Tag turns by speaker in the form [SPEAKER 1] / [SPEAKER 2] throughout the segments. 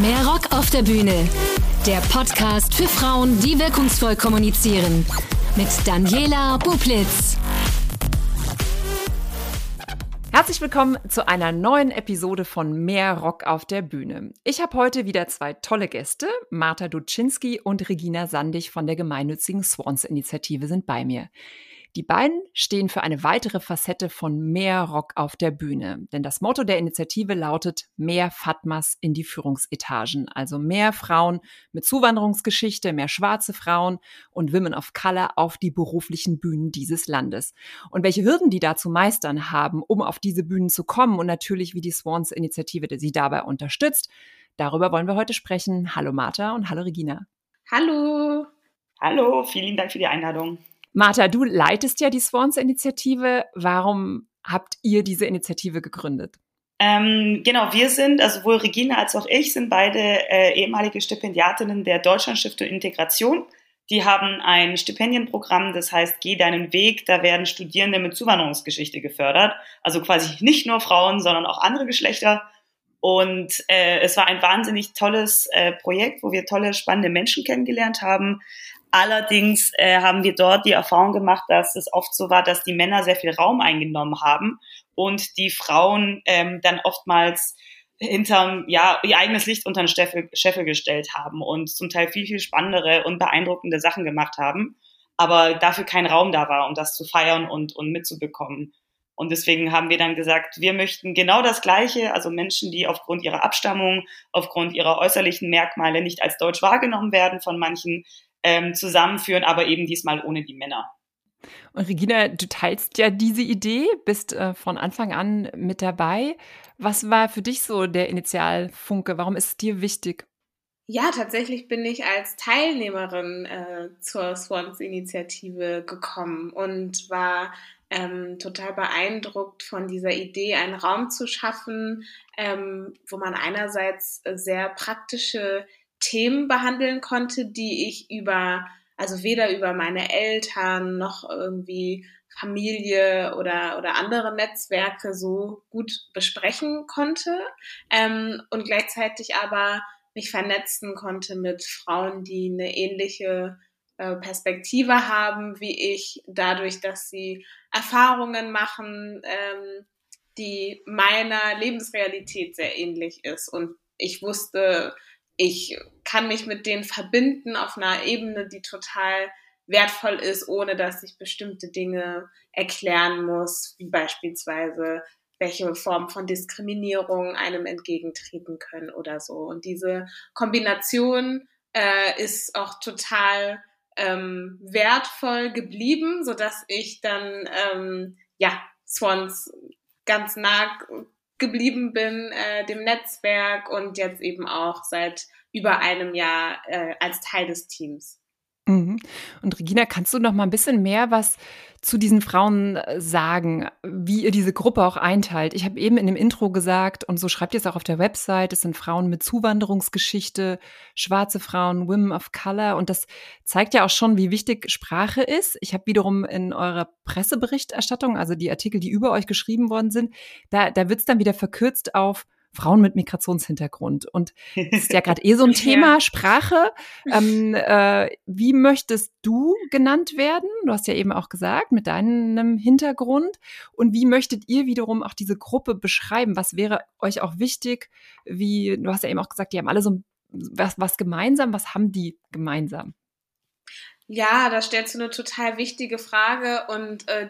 [SPEAKER 1] Mehr Rock auf der Bühne. Der Podcast für Frauen, die wirkungsvoll kommunizieren. Mit Daniela Bublitz.
[SPEAKER 2] Herzlich willkommen zu einer neuen Episode von Mehr Rock auf der Bühne. Ich habe heute wieder zwei tolle Gäste. Marta Duczynski und Regina Sandig von der gemeinnützigen Swans-Initiative sind bei mir. Die beiden stehen für eine weitere Facette von mehr Rock auf der Bühne. Denn das Motto der Initiative lautet mehr Fatmas in die Führungsetagen. Also mehr Frauen mit Zuwanderungsgeschichte, mehr schwarze Frauen und Women of Color auf die beruflichen Bühnen dieses Landes. Und welche Hürden die da zu meistern haben, um auf diese Bühnen zu kommen und natürlich wie die Swans Initiative sie dabei unterstützt, darüber wollen wir heute sprechen. Hallo Martha und hallo Regina.
[SPEAKER 3] Hallo.
[SPEAKER 4] Hallo, vielen Dank für die Einladung.
[SPEAKER 2] Martha, du leitest ja die Swans-Initiative. Warum habt ihr diese Initiative gegründet?
[SPEAKER 4] Ähm, genau, wir sind, also sowohl Regina als auch ich, sind beide äh, ehemalige Stipendiatinnen der Deutschlandstiftung Integration. Die haben ein Stipendienprogramm, das heißt Geh deinen Weg. Da werden Studierende mit Zuwanderungsgeschichte gefördert. Also quasi nicht nur Frauen, sondern auch andere Geschlechter. Und äh, es war ein wahnsinnig tolles äh, Projekt, wo wir tolle, spannende Menschen kennengelernt haben. Allerdings äh, haben wir dort die Erfahrung gemacht, dass es oft so war, dass die Männer sehr viel Raum eingenommen haben und die Frauen ähm, dann oftmals hinterm, ja, ihr eigenes Licht unter den Scheffel, Scheffel gestellt haben und zum Teil viel, viel spannendere und beeindruckende Sachen gemacht haben, aber dafür kein Raum da war, um das zu feiern und, und mitzubekommen. Und deswegen haben wir dann gesagt, wir möchten genau das Gleiche, also Menschen, die aufgrund ihrer Abstammung, aufgrund ihrer äußerlichen Merkmale nicht als deutsch wahrgenommen werden von manchen, ähm, zusammenführen, aber eben diesmal ohne die Männer.
[SPEAKER 2] Und Regina, du teilst ja diese Idee, bist äh, von Anfang an mit dabei. Was war für dich so der Initialfunke? Warum ist es dir wichtig?
[SPEAKER 3] Ja, tatsächlich bin ich als Teilnehmerin äh, zur Swans-Initiative gekommen und war ähm, total beeindruckt von dieser Idee, einen Raum zu schaffen, ähm, wo man einerseits sehr praktische Themen behandeln konnte, die ich über, also weder über meine Eltern noch irgendwie Familie oder, oder andere Netzwerke so gut besprechen konnte ähm, und gleichzeitig aber mich vernetzen konnte mit Frauen, die eine ähnliche äh, Perspektive haben wie ich, dadurch, dass sie Erfahrungen machen, ähm, die meiner Lebensrealität sehr ähnlich ist. Und ich wusste, ich kann mich mit denen verbinden auf einer Ebene, die total wertvoll ist, ohne dass ich bestimmte Dinge erklären muss, wie beispielsweise welche Form von Diskriminierung einem entgegentreten können oder so. Und diese Kombination äh, ist auch total ähm, wertvoll geblieben, so dass ich dann ähm, ja Swans ganz nah geblieben bin, äh, dem Netzwerk und jetzt eben auch seit über einem Jahr äh, als Teil des Teams.
[SPEAKER 2] Mhm. Und Regina, kannst du noch mal ein bisschen mehr was zu diesen Frauen äh, sagen, wie ihr diese Gruppe auch einteilt? Ich habe eben in dem Intro gesagt, und so schreibt ihr es auch auf der Website, es sind Frauen mit Zuwanderungsgeschichte, schwarze Frauen, Women of Color. Und das zeigt ja auch schon, wie wichtig Sprache ist. Ich habe wiederum in eurer Presseberichterstattung, also die Artikel, die über euch geschrieben worden sind, da, da wird es dann wieder verkürzt auf Frauen mit Migrationshintergrund. Und das ist ja gerade eh so ein Thema, ja. Sprache. Ähm, äh, wie möchtest du genannt werden? Du hast ja eben auch gesagt, mit deinem Hintergrund. Und wie möchtet ihr wiederum auch diese Gruppe beschreiben? Was wäre euch auch wichtig? Wie, du hast ja eben auch gesagt, die haben alle so was, was gemeinsam. Was haben die gemeinsam?
[SPEAKER 3] Ja, da stellst du eine total wichtige Frage und äh,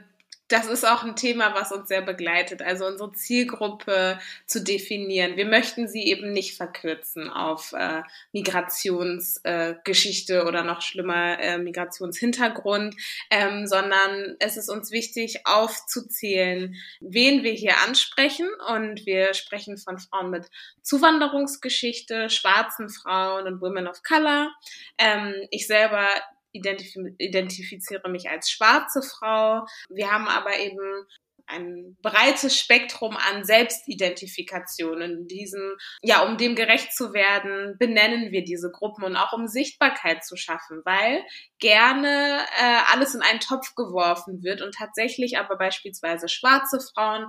[SPEAKER 3] das ist auch ein Thema, was uns sehr begleitet, also unsere Zielgruppe zu definieren. Wir möchten sie eben nicht verkürzen auf äh, Migrationsgeschichte äh, oder noch schlimmer äh, Migrationshintergrund, ähm, sondern es ist uns wichtig aufzuzählen, wen wir hier ansprechen. Und wir sprechen von Frauen mit Zuwanderungsgeschichte, schwarzen Frauen und Women of Color. Ähm, ich selber identif identifiziere mich als schwarze Frau. Wir haben aber eben ein breites Spektrum an Selbstidentifikationen. Diesem, ja, um dem gerecht zu werden, benennen wir diese Gruppen und auch um Sichtbarkeit zu schaffen, weil gerne äh, alles in einen Topf geworfen wird und tatsächlich aber beispielsweise schwarze Frauen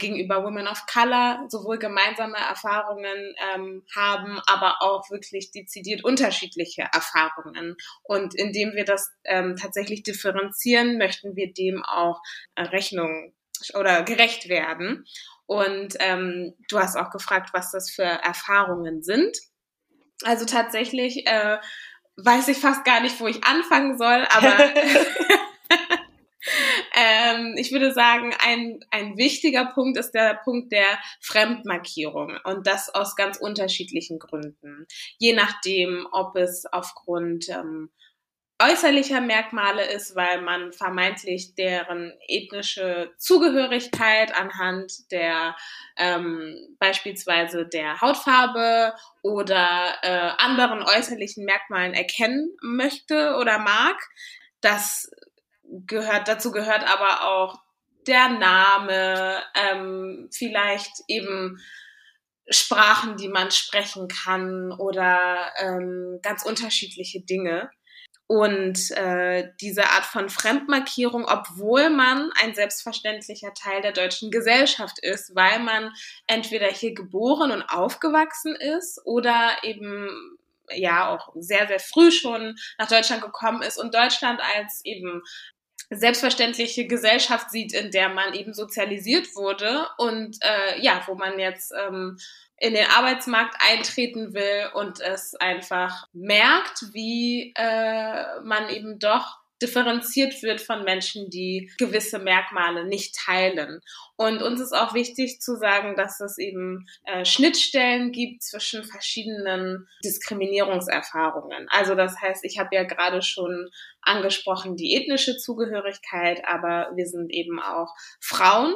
[SPEAKER 3] gegenüber Women of Color sowohl gemeinsame Erfahrungen ähm, haben, aber auch wirklich dezidiert unterschiedliche Erfahrungen. Und indem wir das ähm, tatsächlich differenzieren, möchten wir dem auch äh, Rechnung oder gerecht werden. Und ähm, du hast auch gefragt, was das für Erfahrungen sind. Also tatsächlich äh, weiß ich fast gar nicht, wo ich anfangen soll, aber ähm, ich würde sagen, ein, ein wichtiger Punkt ist der Punkt der Fremdmarkierung und das aus ganz unterschiedlichen Gründen. Je nachdem, ob es aufgrund ähm, äußerlicher Merkmale ist, weil man vermeintlich deren ethnische Zugehörigkeit anhand der ähm, beispielsweise der Hautfarbe oder äh, anderen äußerlichen Merkmalen erkennen möchte oder mag. Das gehört, dazu gehört aber auch der Name, ähm, vielleicht eben Sprachen, die man sprechen kann oder ähm, ganz unterschiedliche Dinge. Und äh, diese Art von Fremdmarkierung, obwohl man ein selbstverständlicher Teil der deutschen Gesellschaft ist, weil man entweder hier geboren und aufgewachsen ist oder eben ja auch sehr, sehr früh schon nach Deutschland gekommen ist und Deutschland als eben selbstverständliche Gesellschaft sieht, in der man eben sozialisiert wurde und äh, ja, wo man jetzt ähm, in den Arbeitsmarkt eintreten will und es einfach merkt, wie äh, man eben doch differenziert wird von Menschen, die gewisse Merkmale nicht teilen. Und uns ist auch wichtig zu sagen, dass es eben äh, Schnittstellen gibt zwischen verschiedenen Diskriminierungserfahrungen. Also das heißt, ich habe ja gerade schon angesprochen die ethnische Zugehörigkeit, aber wir sind eben auch Frauen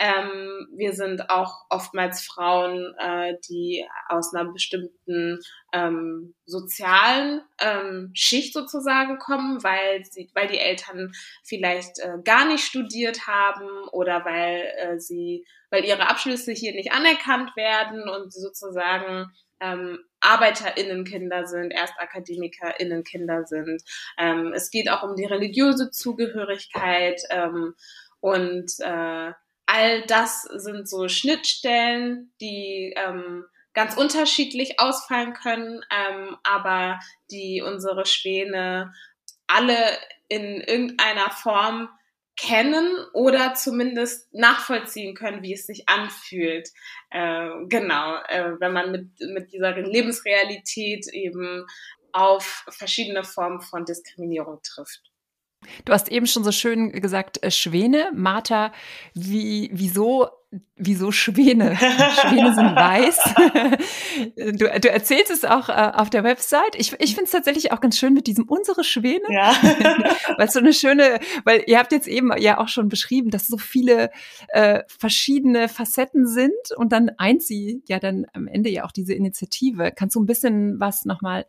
[SPEAKER 3] ähm, wir sind auch oftmals Frauen, äh, die aus einer bestimmten ähm, sozialen ähm, Schicht sozusagen kommen, weil sie, weil die Eltern vielleicht äh, gar nicht studiert haben oder weil äh, sie, weil ihre Abschlüsse hier nicht anerkannt werden und sozusagen ähm, ArbeiterInnenkinder sind, ErstakademikerInnenkinder sind. Ähm, es geht auch um die religiöse Zugehörigkeit ähm, und äh, all das sind so Schnittstellen, die ähm, ganz unterschiedlich ausfallen können, ähm, aber die unsere Schwäne alle in irgendeiner Form kennen oder zumindest nachvollziehen können, wie es sich anfühlt. Äh, genau, äh, wenn man mit, mit dieser Lebensrealität eben auf verschiedene Formen von Diskriminierung trifft.
[SPEAKER 2] Du hast eben schon so schön gesagt, äh, Schwäne. Martha, wie, wieso, wieso Schwäne? Schwäne sind weiß. Du, du erzählst es auch äh, auf der Website. Ich, ich finde es tatsächlich auch ganz schön mit diesem unsere Schwäne. Ja. weil es so eine schöne, weil ihr habt jetzt eben ja auch schon beschrieben, dass so viele äh, verschiedene Facetten sind und dann eint sie ja dann am Ende ja auch diese Initiative. Kannst du ein bisschen was nochmal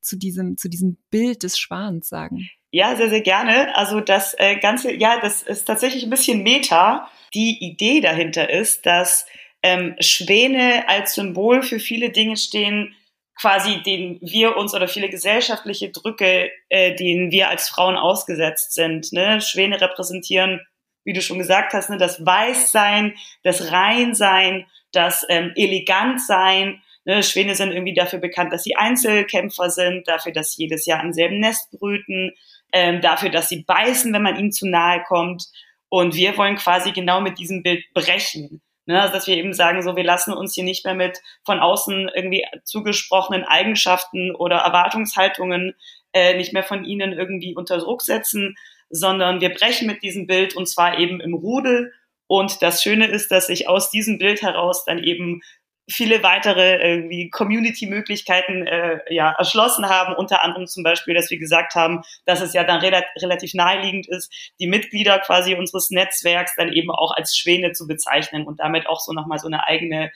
[SPEAKER 2] zu diesem, zu diesem Bild des Schwans sagen?
[SPEAKER 4] Ja, sehr, sehr gerne. Also das äh, Ganze, ja, das ist tatsächlich ein bisschen Meta. Die Idee dahinter ist, dass ähm, Schwäne als Symbol für viele Dinge stehen, quasi denen wir uns oder viele gesellschaftliche Drücke, äh, denen wir als Frauen ausgesetzt sind. Ne? Schwäne repräsentieren, wie du schon gesagt hast, ne, das Weißsein, das Reinsein, das ähm, Elegantsein Ne, Schwäne sind irgendwie dafür bekannt, dass sie Einzelkämpfer sind, dafür, dass sie jedes Jahr im selben Nest brüten, ähm, dafür, dass sie beißen, wenn man ihnen zu nahe kommt. Und wir wollen quasi genau mit diesem Bild brechen. Ne, also dass wir eben sagen, so, wir lassen uns hier nicht mehr mit von außen irgendwie zugesprochenen Eigenschaften oder Erwartungshaltungen äh, nicht mehr von ihnen irgendwie unter Druck setzen, sondern wir brechen mit diesem Bild und zwar eben im Rudel. Und das Schöne ist, dass sich aus diesem Bild heraus dann eben viele weitere irgendwie Community-Möglichkeiten äh, ja, erschlossen haben, unter anderem zum Beispiel, dass wir gesagt haben, dass es ja dann rel relativ naheliegend ist, die Mitglieder quasi unseres Netzwerks dann eben auch als Schwäne zu bezeichnen und damit auch so nochmal so eine eigene,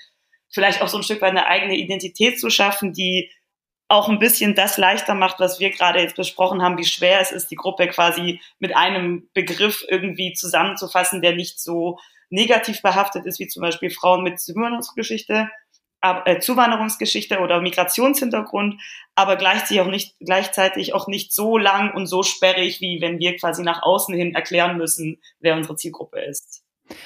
[SPEAKER 4] vielleicht auch so ein Stück weit eine eigene Identität zu schaffen, die auch ein bisschen das leichter macht, was wir gerade jetzt besprochen haben, wie schwer es ist, die Gruppe quasi mit einem Begriff irgendwie zusammenzufassen, der nicht so negativ behaftet ist, wie zum Beispiel Frauen mit Zuwanderungsgeschichte, äh, Zuwanderungsgeschichte oder Migrationshintergrund, aber gleichzeitig auch nicht, gleichzeitig auch nicht so lang und so sperrig, wie wenn wir quasi nach außen hin erklären müssen, wer unsere Zielgruppe ist.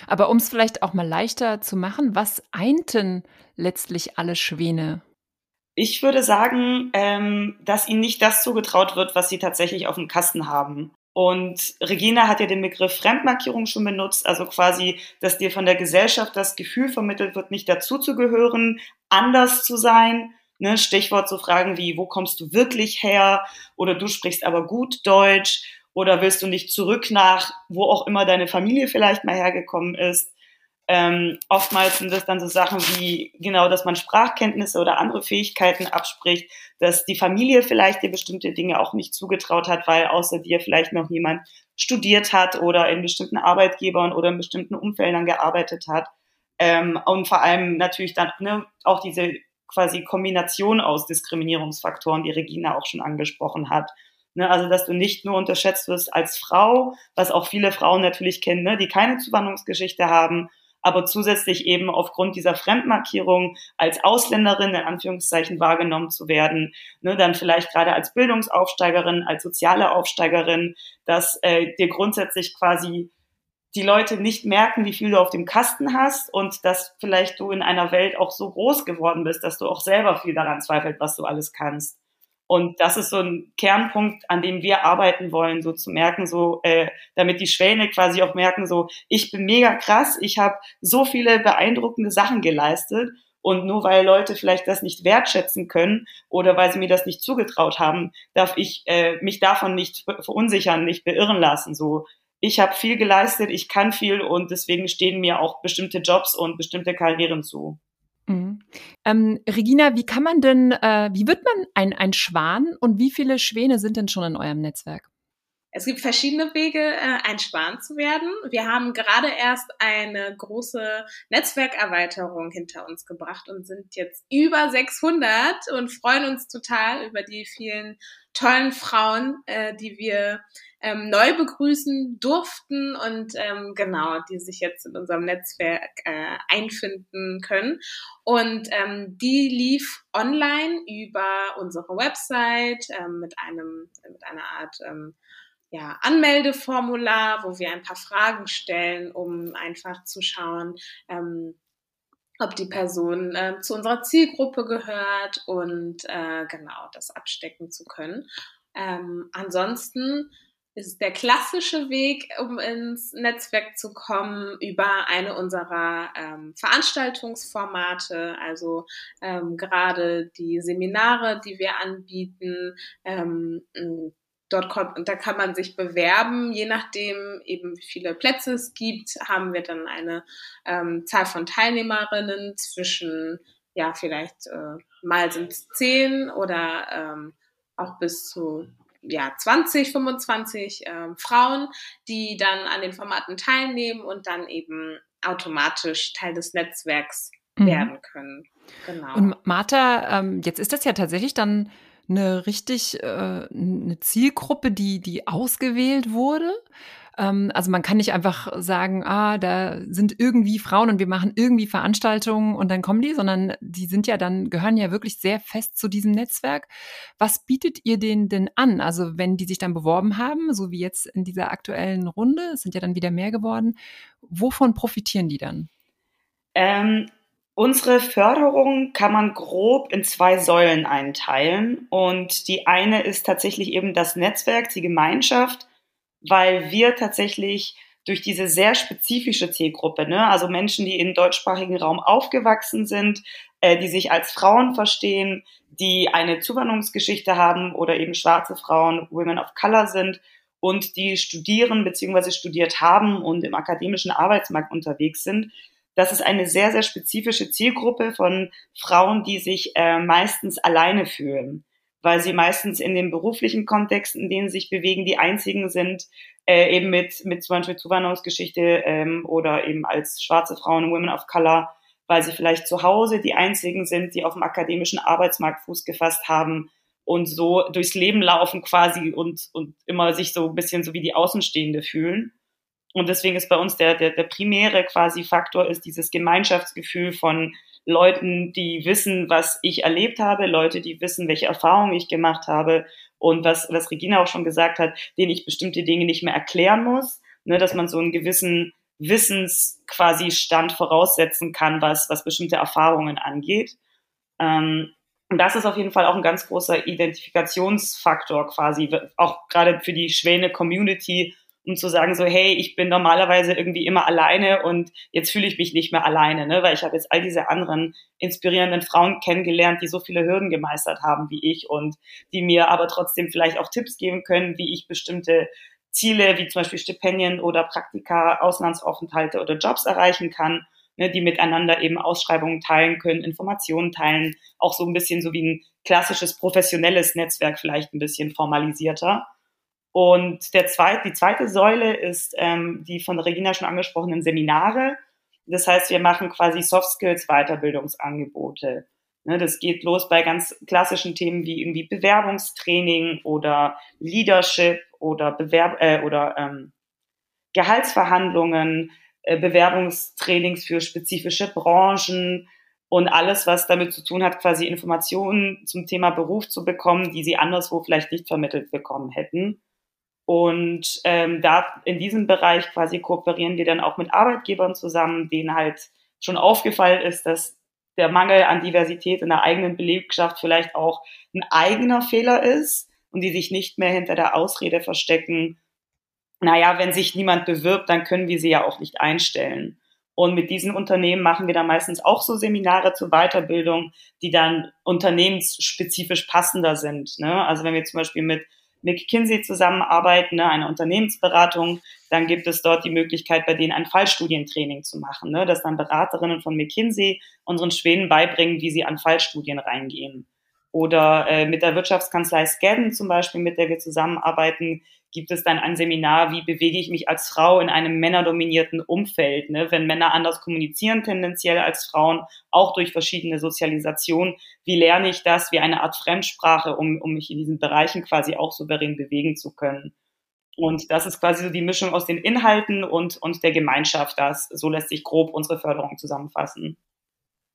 [SPEAKER 2] Aber um es vielleicht auch mal leichter zu machen, was einten letztlich alle Schwäne?
[SPEAKER 4] Ich würde sagen, ähm, dass ihnen nicht das zugetraut wird, was sie tatsächlich auf dem Kasten haben. Und Regina hat ja den Begriff Fremdmarkierung schon benutzt, also quasi, dass dir von der Gesellschaft das Gefühl vermittelt wird, nicht dazuzugehören, anders zu sein. Ne? Stichwort so Fragen wie, wo kommst du wirklich her? Oder du sprichst aber gut Deutsch. Oder willst du nicht zurück nach, wo auch immer deine Familie vielleicht mal hergekommen ist? Ähm, oftmals sind das dann so Sachen wie genau, dass man Sprachkenntnisse oder andere Fähigkeiten abspricht, dass die Familie vielleicht dir bestimmte Dinge auch nicht zugetraut hat, weil außer dir vielleicht noch jemand studiert hat oder in bestimmten Arbeitgebern oder in bestimmten Umfeldern gearbeitet hat. Ähm, und vor allem natürlich dann ne, auch diese quasi Kombination aus Diskriminierungsfaktoren, die Regina auch schon angesprochen hat. Ne, also, dass du nicht nur unterschätzt wirst als Frau, was auch viele Frauen natürlich kennen, ne, die keine Zuwanderungsgeschichte haben, aber zusätzlich eben aufgrund dieser Fremdmarkierung als Ausländerin in Anführungszeichen wahrgenommen zu werden, ne, dann vielleicht gerade als Bildungsaufsteigerin, als soziale Aufsteigerin, dass äh, dir grundsätzlich quasi die Leute nicht merken, wie viel du auf dem Kasten hast und dass vielleicht du in einer Welt auch so groß geworden bist, dass du auch selber viel daran zweifelt, was du alles kannst. Und das ist so ein Kernpunkt, an dem wir arbeiten wollen, so zu merken, so äh, damit die Schwäne quasi auch merken, so ich bin mega krass, ich habe so viele beeindruckende Sachen geleistet und nur weil Leute vielleicht das nicht wertschätzen können oder weil sie mir das nicht zugetraut haben, darf ich äh, mich davon nicht verunsichern, nicht beirren lassen. So ich habe viel geleistet, ich kann viel und deswegen stehen mir auch bestimmte Jobs und bestimmte Karrieren zu.
[SPEAKER 2] Mhm. Ähm, Regina, wie kann man denn, äh, wie wird man ein, ein Schwan und wie viele Schwäne sind denn schon in eurem Netzwerk?
[SPEAKER 3] Es gibt verschiedene Wege, äh, ein Schwan zu werden. Wir haben gerade erst eine große Netzwerkerweiterung hinter uns gebracht und sind jetzt über 600 und freuen uns total über die vielen tollen Frauen, äh, die wir ähm, neu begrüßen durften und ähm, genau, die sich jetzt in unserem Netzwerk äh, einfinden können. Und ähm, die lief online über unsere Website ähm, mit einem mit einer Art ähm, ja, Anmeldeformular, wo wir ein paar Fragen stellen, um einfach zu schauen, ähm, ob die Person äh, zu unserer Zielgruppe gehört und äh, genau das abstecken zu können. Ähm, ansonsten ist der klassische Weg, um ins Netzwerk zu kommen, über eine unserer ähm, Veranstaltungsformate, also ähm, gerade die Seminare, die wir anbieten, ähm, Dort kommt, da kann man sich bewerben, je nachdem eben wie viele Plätze es gibt, haben wir dann eine ähm, Zahl von Teilnehmerinnen zwischen, ja, vielleicht äh, mal sind es zehn oder ähm, auch bis zu ja, 20, 25 ähm, Frauen, die dann an den Formaten teilnehmen und dann eben automatisch Teil des Netzwerks mhm. werden können.
[SPEAKER 2] Genau. Und Martha, ähm, jetzt ist das ja tatsächlich dann eine richtig äh, eine Zielgruppe, die, die ausgewählt wurde. Ähm, also man kann nicht einfach sagen, ah, da sind irgendwie Frauen und wir machen irgendwie Veranstaltungen und dann kommen die, sondern die sind ja dann, gehören ja wirklich sehr fest zu diesem Netzwerk. Was bietet ihr denen denn an? Also wenn die sich dann beworben haben, so wie jetzt in dieser aktuellen Runde, es sind ja dann wieder mehr geworden, wovon profitieren die dann?
[SPEAKER 4] Ähm, Unsere Förderung kann man grob in zwei Säulen einteilen. Und die eine ist tatsächlich eben das Netzwerk, die Gemeinschaft, weil wir tatsächlich durch diese sehr spezifische Zielgruppe, ne, also Menschen, die im deutschsprachigen Raum aufgewachsen sind, äh, die sich als Frauen verstehen, die eine Zuwanderungsgeschichte haben oder eben schwarze Frauen, Women of Color sind und die studieren bzw. studiert haben und im akademischen Arbeitsmarkt unterwegs sind, das ist eine sehr, sehr spezifische Zielgruppe von Frauen, die sich äh, meistens alleine fühlen, weil sie meistens in den beruflichen Kontexten, in denen sie sich bewegen, die einzigen sind, äh, eben mit, mit zum Beispiel Zuwanderungsgeschichte ähm, oder eben als schwarze Frauen, Women of Color, weil sie vielleicht zu Hause die einzigen sind, die auf dem akademischen Arbeitsmarkt Fuß gefasst haben und so durchs Leben laufen quasi und, und immer sich so ein bisschen so wie die Außenstehende fühlen. Und deswegen ist bei uns der, der, der primäre quasi Faktor ist dieses Gemeinschaftsgefühl von Leuten, die wissen, was ich erlebt habe, Leute, die wissen, welche Erfahrungen ich gemacht habe und was, was Regina auch schon gesagt hat, denen ich bestimmte Dinge nicht mehr erklären muss, ne, dass man so einen gewissen Wissens quasi Stand voraussetzen kann, was, was bestimmte Erfahrungen angeht. Ähm, das ist auf jeden Fall auch ein ganz großer Identifikationsfaktor quasi, auch gerade für die Schwäne-Community, um zu sagen so, hey, ich bin normalerweise irgendwie immer alleine und jetzt fühle ich mich nicht mehr alleine, ne? weil ich habe jetzt all diese anderen inspirierenden Frauen kennengelernt, die so viele Hürden gemeistert haben wie ich und die mir aber trotzdem vielleicht auch Tipps geben können, wie ich bestimmte Ziele wie zum Beispiel Stipendien oder Praktika, Auslandsaufenthalte oder Jobs erreichen kann, ne, die miteinander eben Ausschreibungen teilen können, Informationen teilen, auch so ein bisschen so wie ein klassisches professionelles Netzwerk vielleicht ein bisschen formalisierter. Und der zweite, die zweite Säule ist ähm, die von Regina schon angesprochenen Seminare. Das heißt, wir machen quasi Soft Skills Weiterbildungsangebote. Ne, das geht los bei ganz klassischen Themen wie irgendwie Bewerbungstraining oder Leadership oder Bewerb äh, oder ähm, Gehaltsverhandlungen, äh, Bewerbungstrainings für spezifische Branchen und alles, was damit zu tun hat, quasi Informationen zum Thema Beruf zu bekommen, die sie anderswo vielleicht nicht vermittelt bekommen hätten. Und ähm, da in diesem Bereich quasi kooperieren wir dann auch mit Arbeitgebern zusammen, denen halt schon aufgefallen ist, dass der Mangel an Diversität in der eigenen Belegschaft vielleicht auch ein eigener Fehler ist und die sich nicht mehr hinter der Ausrede verstecken, naja, wenn sich niemand bewirbt, dann können wir sie ja auch nicht einstellen. Und mit diesen Unternehmen machen wir dann meistens auch so Seminare zur Weiterbildung, die dann unternehmensspezifisch passender sind. Ne? Also wenn wir zum Beispiel mit McKinsey zusammenarbeiten, ne, eine Unternehmensberatung, dann gibt es dort die Möglichkeit, bei denen ein Fallstudientraining zu machen, ne, dass dann Beraterinnen von McKinsey unseren Schweden beibringen, wie sie an Fallstudien reingehen. Oder äh, mit der Wirtschaftskanzlei Skadden zum Beispiel, mit der wir zusammenarbeiten, gibt es dann ein Seminar, wie bewege ich mich als Frau in einem männerdominierten Umfeld. Ne? Wenn Männer anders kommunizieren tendenziell als Frauen, auch durch verschiedene Sozialisation, wie lerne ich das wie eine Art Fremdsprache, um, um mich in diesen Bereichen quasi auch souverän bewegen zu können. Und das ist quasi so die Mischung aus den Inhalten und, und der Gemeinschaft. Das, so lässt sich grob unsere Förderung zusammenfassen.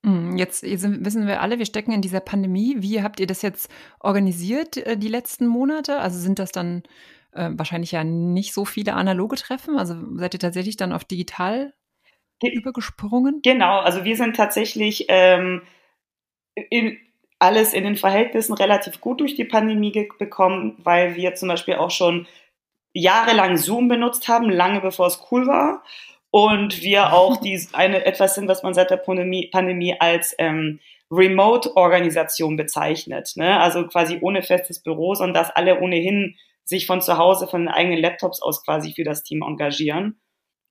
[SPEAKER 2] Hm, jetzt wissen wir alle, wir stecken in dieser Pandemie. Wie habt ihr das jetzt organisiert äh, die letzten Monate? Also sind das dann äh, wahrscheinlich ja nicht so viele analoge Treffen? Also seid ihr tatsächlich dann auf digital Ge übergesprungen?
[SPEAKER 4] Genau, also wir sind tatsächlich ähm, in, alles in den Verhältnissen relativ gut durch die Pandemie bekommen, weil wir zum Beispiel auch schon jahrelang Zoom benutzt haben, lange bevor es cool war und wir auch die eine etwas sind, was man seit der Pandemie, Pandemie als ähm, Remote-Organisation bezeichnet. Ne? Also quasi ohne festes Büro, sondern dass alle ohnehin sich von zu Hause, von den eigenen Laptops aus quasi für das Team engagieren.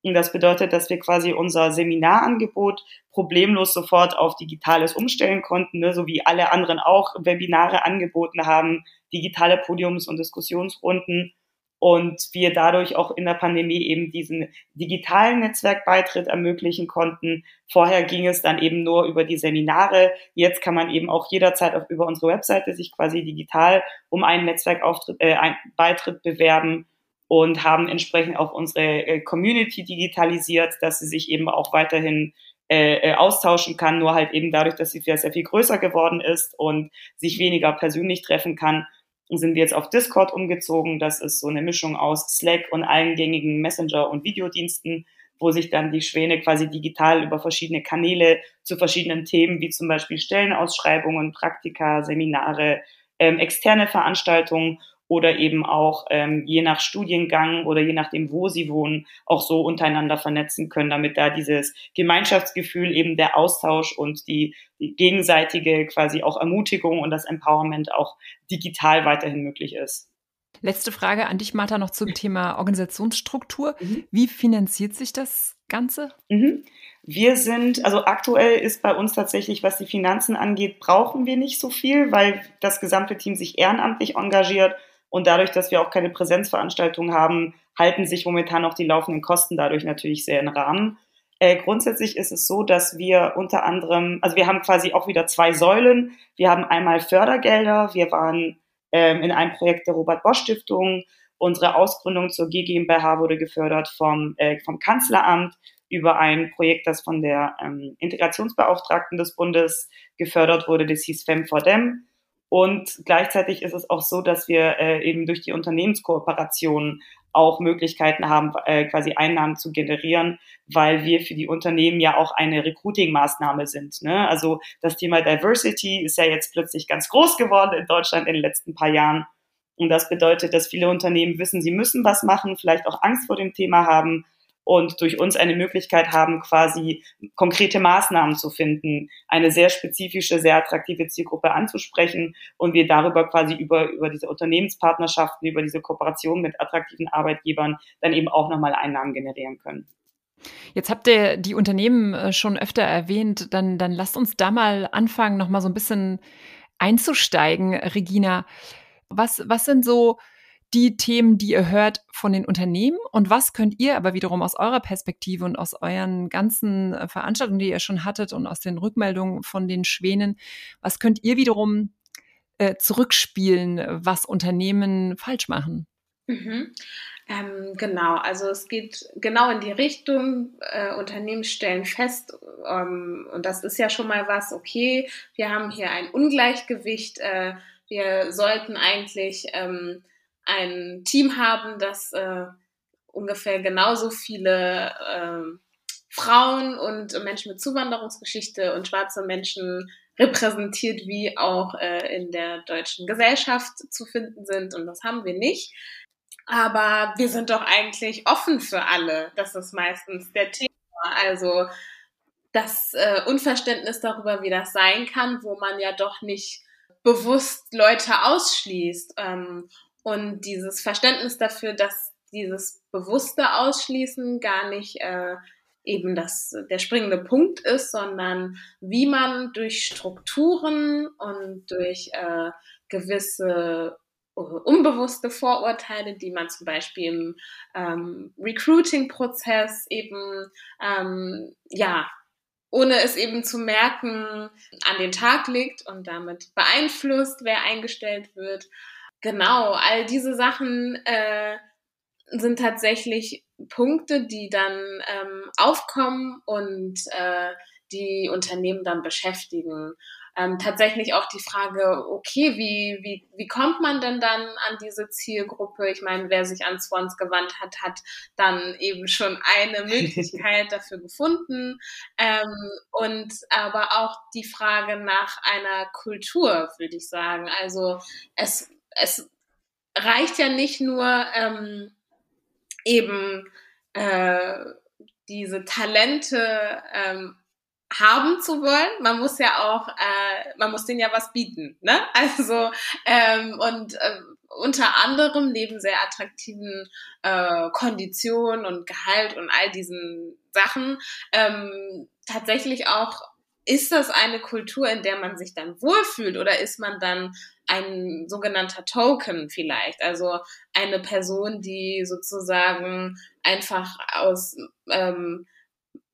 [SPEAKER 4] Und das bedeutet, dass wir quasi unser Seminarangebot problemlos sofort auf Digitales umstellen konnten, ne? so wie alle anderen auch Webinare angeboten haben, digitale Podiums- und Diskussionsrunden und wir dadurch auch in der Pandemie eben diesen digitalen Netzwerkbeitritt ermöglichen konnten. Vorher ging es dann eben nur über die Seminare. Jetzt kann man eben auch jederzeit auf, über unsere Webseite sich quasi digital um einen Netzwerkauftritt, äh, einen Beitritt bewerben und haben entsprechend auch unsere äh, Community digitalisiert, dass sie sich eben auch weiterhin äh, äh austauschen kann, nur halt eben dadurch, dass sie sehr, sehr viel größer geworden ist und sich weniger persönlich treffen kann, sind wir jetzt auf Discord umgezogen. Das ist so eine Mischung aus Slack und allen gängigen Messenger- und Videodiensten, wo sich dann die Schwäne quasi digital über verschiedene Kanäle zu verschiedenen Themen, wie zum Beispiel Stellenausschreibungen, Praktika, Seminare, ähm, externe Veranstaltungen oder eben auch ähm, je nach Studiengang oder je nachdem, wo sie wohnen, auch so untereinander vernetzen können, damit da dieses Gemeinschaftsgefühl, eben der Austausch und die, die gegenseitige quasi auch Ermutigung und das Empowerment auch digital weiterhin möglich ist.
[SPEAKER 2] Letzte Frage an dich, Martha, noch zum Thema Organisationsstruktur. Mhm. Wie finanziert sich das Ganze?
[SPEAKER 4] Mhm. Wir sind, also aktuell ist bei uns tatsächlich, was die Finanzen angeht, brauchen wir nicht so viel, weil das gesamte Team sich ehrenamtlich engagiert und dadurch, dass wir auch keine Präsenzveranstaltungen haben, halten sich momentan auch die laufenden Kosten dadurch natürlich sehr in Rahmen. Äh, grundsätzlich ist es so, dass wir unter anderem, also wir haben quasi auch wieder zwei Säulen. Wir haben einmal Fördergelder. Wir waren ähm, in einem Projekt der Robert Bosch Stiftung. Unsere Ausgründung zur GmbH wurde gefördert vom, äh, vom Kanzleramt über ein Projekt, das von der ähm, Integrationsbeauftragten des Bundes gefördert wurde. Das hieß Fem for Dem. Und gleichzeitig ist es auch so, dass wir äh, eben durch die Unternehmenskooperation auch Möglichkeiten haben, äh, quasi Einnahmen zu generieren, weil wir für die Unternehmen ja auch eine Recruiting-Maßnahme sind. Ne? Also das Thema Diversity ist ja jetzt plötzlich ganz groß geworden in Deutschland in den letzten paar Jahren. Und das bedeutet, dass viele Unternehmen wissen, sie müssen was machen, vielleicht auch Angst vor dem Thema haben und durch uns eine Möglichkeit haben, quasi konkrete Maßnahmen zu finden, eine sehr spezifische, sehr attraktive Zielgruppe anzusprechen und wir darüber quasi über, über diese Unternehmenspartnerschaften, über diese Kooperation mit attraktiven Arbeitgebern dann eben auch nochmal Einnahmen generieren können.
[SPEAKER 2] Jetzt habt ihr die Unternehmen äh, schon öfter erwähnt, dann, dann lasst uns da mal anfangen, nochmal so ein bisschen einzusteigen, Regina. Was, was sind so die Themen, die ihr hört von den Unternehmen und was könnt ihr aber wiederum aus eurer Perspektive und aus euren ganzen äh, Veranstaltungen, die ihr schon hattet und aus den Rückmeldungen von den Schwänen, was könnt ihr wiederum äh, zurückspielen, was Unternehmen falsch machen?
[SPEAKER 3] Mhm. Ähm, genau, also es geht genau in die Richtung, äh, Unternehmen stellen fest, ähm, und das ist ja schon mal was, okay, wir haben hier ein Ungleichgewicht, äh, wir sollten eigentlich ähm, ein Team haben, das äh, ungefähr genauso viele äh, Frauen und Menschen mit Zuwanderungsgeschichte und schwarze Menschen repräsentiert, wie auch äh, in der deutschen Gesellschaft zu finden sind. Und das haben wir nicht. Aber wir sind doch eigentlich offen für alle. Das ist meistens der Thema. Also das äh, Unverständnis darüber, wie das sein kann, wo man ja doch nicht bewusst Leute ausschließt. Ähm, und dieses Verständnis dafür, dass dieses bewusste Ausschließen gar nicht äh, eben das, der springende Punkt ist, sondern wie man durch Strukturen und durch äh, gewisse uh, unbewusste Vorurteile, die man zum Beispiel im ähm, Recruiting-Prozess eben ähm, ja ohne es eben zu merken, an den Tag legt und damit beeinflusst, wer eingestellt wird. Genau, all diese Sachen äh, sind tatsächlich Punkte, die dann ähm, aufkommen und äh, die Unternehmen dann beschäftigen ähm, tatsächlich auch die Frage, okay, wie, wie, wie kommt man denn dann an diese Zielgruppe? Ich meine, wer sich an Swans gewandt hat, hat dann eben schon eine Möglichkeit dafür gefunden. Ähm, und aber auch die Frage nach einer Kultur, würde ich sagen. Also es, es reicht ja nicht nur ähm, eben äh, diese Talente ähm, haben zu wollen. Man muss ja auch, äh, man muss denen ja was bieten. Ne? Also ähm, und äh, unter anderem neben sehr attraktiven äh, Konditionen und Gehalt und all diesen Sachen ähm, tatsächlich auch ist das eine Kultur, in der man sich dann wohlfühlt oder ist man dann ein sogenannter Token vielleicht? Also eine Person, die sozusagen einfach aus ähm,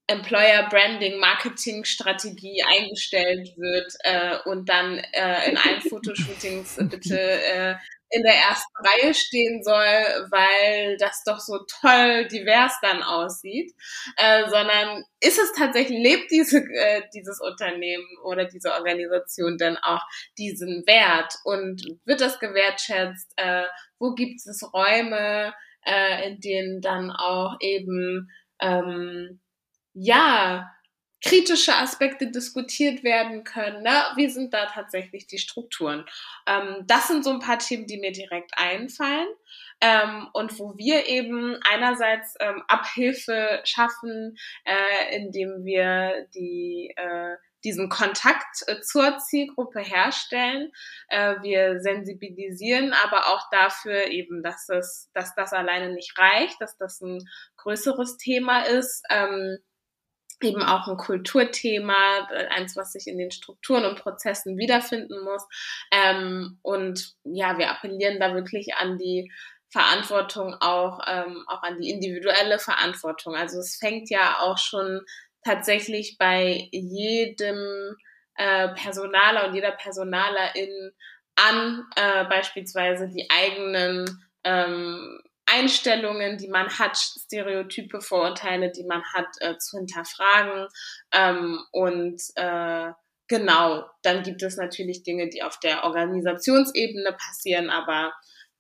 [SPEAKER 3] Employer Branding Marketing Strategie eingestellt wird äh, und dann äh, in allen Fotoshootings bitte äh, in der ersten Reihe stehen soll, weil das doch so toll divers dann aussieht, äh, sondern ist es tatsächlich, lebt diese, äh, dieses Unternehmen oder diese Organisation dann auch diesen Wert und wird das gewertschätzt? Äh, wo gibt es Räume, äh, in denen dann auch eben ähm, ja, kritische Aspekte diskutiert werden können. Ne? Wie sind da tatsächlich die Strukturen? Ähm, das sind so ein paar Themen, die mir direkt einfallen. Ähm, und wo wir eben einerseits ähm, Abhilfe schaffen, äh, indem wir die äh, diesen Kontakt äh, zur Zielgruppe herstellen. Äh, wir sensibilisieren aber auch dafür eben, dass das, dass das alleine nicht reicht, dass das ein größeres Thema ist. Eben auch ein Kulturthema, eins, was sich in den Strukturen und Prozessen wiederfinden muss. Ähm, und ja, wir appellieren da wirklich an die Verantwortung auch, ähm, auch an die individuelle Verantwortung. Also es fängt ja auch schon tatsächlich bei jedem äh, Personaler und jeder Personalerin an, äh, beispielsweise die eigenen ähm, Einstellungen, die man hat, Stereotype, Vorurteile, die man hat, äh, zu hinterfragen. Ähm, und äh, genau, dann gibt es natürlich Dinge, die auf der Organisationsebene passieren, aber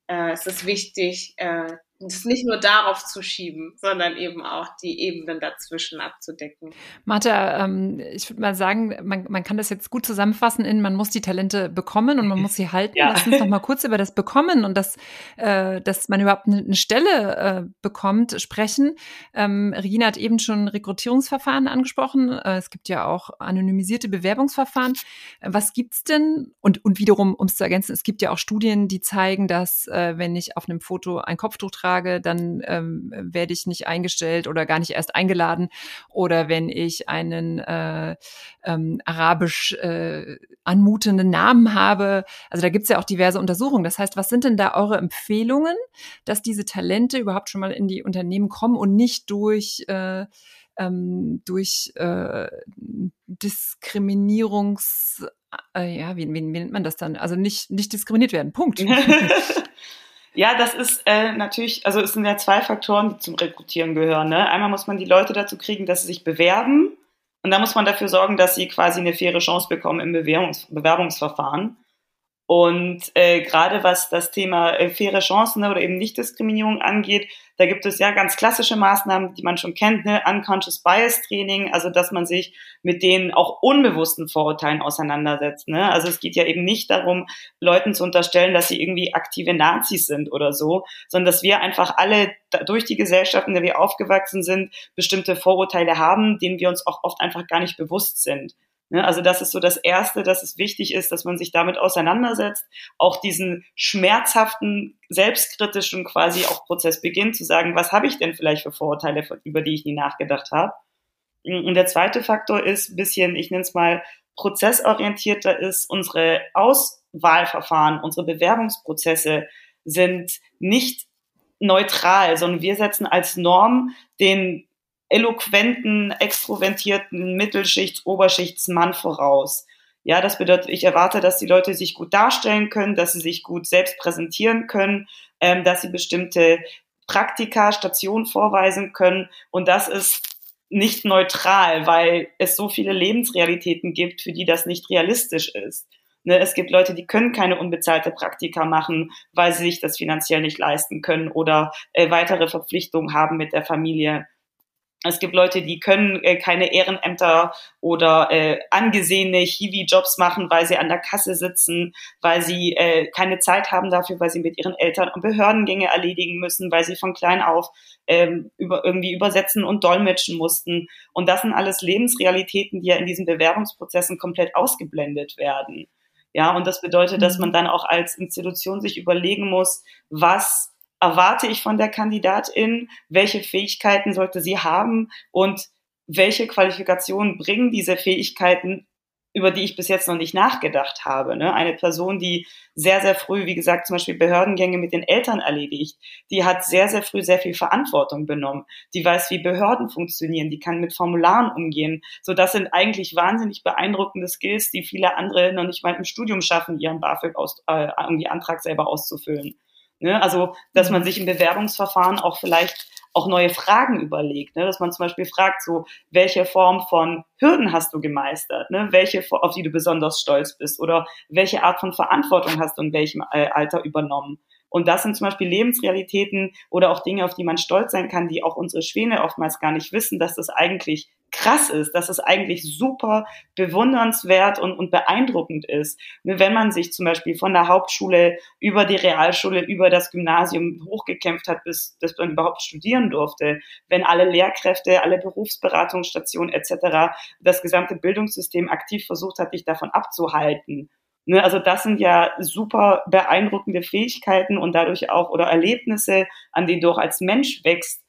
[SPEAKER 3] äh, es ist wichtig, äh, es nicht nur darauf zu schieben, sondern eben auch die Ebenen dazwischen abzudecken.
[SPEAKER 2] Martha, ähm, ich würde mal sagen, man, man kann das jetzt gut zusammenfassen in, man muss die Talente bekommen und man muss sie halten. Ja. Lass uns noch mal kurz über das Bekommen und das, äh, dass man überhaupt eine Stelle äh, bekommt, sprechen. Ähm, Regina hat eben schon Rekrutierungsverfahren angesprochen. Äh, es gibt ja auch anonymisierte Bewerbungsverfahren. Äh, was gibt's denn? Und, und wiederum, um es zu ergänzen, es gibt ja auch Studien, die zeigen, dass äh, wenn ich auf einem Foto ein Kopftuch trage, trage, dann ähm, werde ich nicht eingestellt oder gar nicht erst eingeladen. Oder wenn ich einen äh, ähm, arabisch äh, anmutenden Namen habe. Also da gibt es ja auch diverse Untersuchungen. Das heißt, was sind denn da eure Empfehlungen, dass diese Talente überhaupt schon mal in die Unternehmen kommen und nicht durch äh, ähm, durch äh, Diskriminierungs äh, ja, wie, wie, wie nennt man das dann? Also nicht, nicht diskriminiert werden. Punkt.
[SPEAKER 4] Ja, das ist äh, natürlich, also es sind ja zwei Faktoren, die zum Rekrutieren gehören. Ne? Einmal muss man die Leute dazu kriegen, dass sie sich bewerben. Und dann muss man dafür sorgen, dass sie quasi eine faire Chance bekommen im Bewerbungs Bewerbungsverfahren. Und äh, gerade was das Thema äh, faire Chancen ne, oder eben Nichtdiskriminierung angeht, da gibt es ja ganz klassische Maßnahmen, die man schon kennt, ne? Unconscious Bias Training, also dass man sich mit den auch unbewussten Vorurteilen auseinandersetzt. Ne? Also es geht ja eben nicht darum, Leuten zu unterstellen, dass sie irgendwie aktive Nazis sind oder so, sondern dass wir einfach alle durch die Gesellschaft, in der wir aufgewachsen sind, bestimmte Vorurteile haben, denen wir uns auch oft einfach gar nicht bewusst sind. Ne, also das ist so das Erste, dass es wichtig ist, dass man sich damit auseinandersetzt, auch diesen schmerzhaften, selbstkritischen quasi auch Prozess beginnt, zu sagen, was habe ich denn vielleicht für Vorurteile, über die ich nie nachgedacht habe. Und der zweite Faktor ist ein bisschen, ich nenne es mal, prozessorientierter ist, unsere Auswahlverfahren, unsere Bewerbungsprozesse sind nicht neutral, sondern wir setzen als Norm den eloquenten, extrovertierten Mittelschichts-, Oberschichtsmann voraus. Ja, das bedeutet, ich erwarte, dass die Leute sich gut darstellen können, dass sie sich gut selbst präsentieren können, ähm, dass sie bestimmte Praktika, Stationen vorweisen können. Und das ist nicht neutral, weil es so viele Lebensrealitäten gibt, für die das nicht realistisch ist. Ne, es gibt Leute, die können keine unbezahlte Praktika machen, weil sie sich das finanziell nicht leisten können oder äh, weitere Verpflichtungen haben mit der Familie. Es gibt Leute, die können äh, keine Ehrenämter oder äh, angesehene Hiwi-Jobs machen, weil sie an der Kasse sitzen, weil sie äh, keine Zeit haben dafür, weil sie mit ihren Eltern Behördengänge erledigen müssen, weil sie von klein auf ähm, über, irgendwie übersetzen und dolmetschen mussten. Und das sind alles Lebensrealitäten, die ja in diesen Bewerbungsprozessen komplett ausgeblendet werden. Ja, und das bedeutet, dass mhm. man dann auch als Institution sich überlegen muss, was erwarte ich von der Kandidatin, welche Fähigkeiten sollte sie haben und welche Qualifikationen bringen diese Fähigkeiten, über die ich bis jetzt noch nicht nachgedacht habe. Ne? Eine Person, die sehr, sehr früh, wie gesagt, zum Beispiel Behördengänge mit den Eltern erledigt, die hat sehr, sehr früh sehr viel Verantwortung benommen. Die weiß, wie Behörden funktionieren, die kann mit Formularen umgehen. So, das sind eigentlich wahnsinnig beeindruckende Skills, die viele andere noch nicht mal im Studium schaffen, ihren BAföG aus, äh, irgendwie Antrag selber auszufüllen. Ne? Also, dass man mhm. sich im Bewerbungsverfahren auch vielleicht auch neue Fragen überlegt, ne? dass man zum Beispiel fragt, so welche Form von Hürden hast du gemeistert, ne? welche auf die du besonders stolz bist oder welche Art von Verantwortung hast du in welchem äh, Alter übernommen. Und das sind zum Beispiel Lebensrealitäten oder auch Dinge, auf die man stolz sein kann, die auch unsere Schwäne oftmals gar nicht wissen, dass das eigentlich krass ist, dass es eigentlich super bewundernswert und, und beeindruckend ist. Wenn man sich zum Beispiel von der Hauptschule über die Realschule, über das Gymnasium hochgekämpft hat, bis, bis man überhaupt studieren durfte, wenn alle Lehrkräfte, alle Berufsberatungsstationen etc., das gesamte Bildungssystem aktiv versucht hat, dich davon abzuhalten. Ne, also das sind ja super beeindruckende Fähigkeiten und dadurch auch oder Erlebnisse, an denen du auch als Mensch wächst,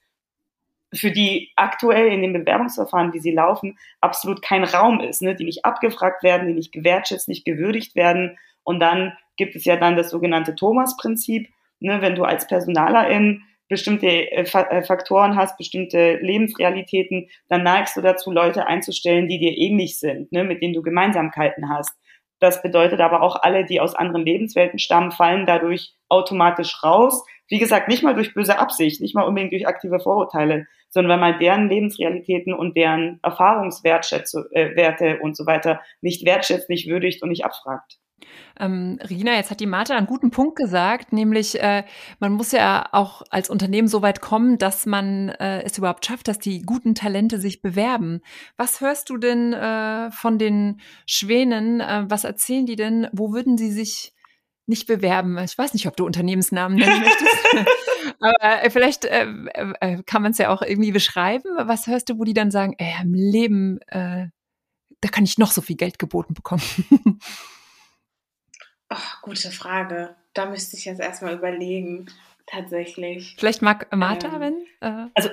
[SPEAKER 4] für die aktuell in den Bewerbungsverfahren, wie sie laufen, absolut kein Raum ist, ne, die nicht abgefragt werden, die nicht gewertschätzt, nicht gewürdigt werden. Und dann gibt es ja dann das sogenannte Thomas-Prinzip, ne, wenn du als Personalerin bestimmte äh, äh, Faktoren hast, bestimmte Lebensrealitäten, dann neigst du dazu, Leute einzustellen, die dir ähnlich sind, ne, mit denen du Gemeinsamkeiten hast. Das bedeutet aber auch, alle, die aus anderen Lebenswelten stammen, fallen dadurch automatisch raus. Wie gesagt, nicht mal durch böse Absicht, nicht mal unbedingt durch aktive Vorurteile, sondern weil man deren Lebensrealitäten und deren Erfahrungswerte äh, und so weiter nicht wertschätzt, nicht würdigt und nicht abfragt.
[SPEAKER 2] Ähm, Regina, jetzt hat die Martha einen guten Punkt gesagt, nämlich äh, man muss ja auch als Unternehmen so weit kommen, dass man äh, es überhaupt schafft, dass die guten Talente sich bewerben. Was hörst du denn äh, von den Schwänen? Äh, was erzählen die denn? Wo würden sie sich nicht bewerben? Ich weiß nicht, ob du Unternehmensnamen nennen möchtest. Aber äh, vielleicht äh, kann man es ja auch irgendwie beschreiben. Was hörst du, wo die dann sagen, im Leben, da kann ich noch so viel Geld geboten bekommen?
[SPEAKER 3] Ach, gute Frage. Da müsste ich jetzt erstmal überlegen, tatsächlich.
[SPEAKER 2] Vielleicht mag Martha, ähm, wenn. Äh,
[SPEAKER 4] also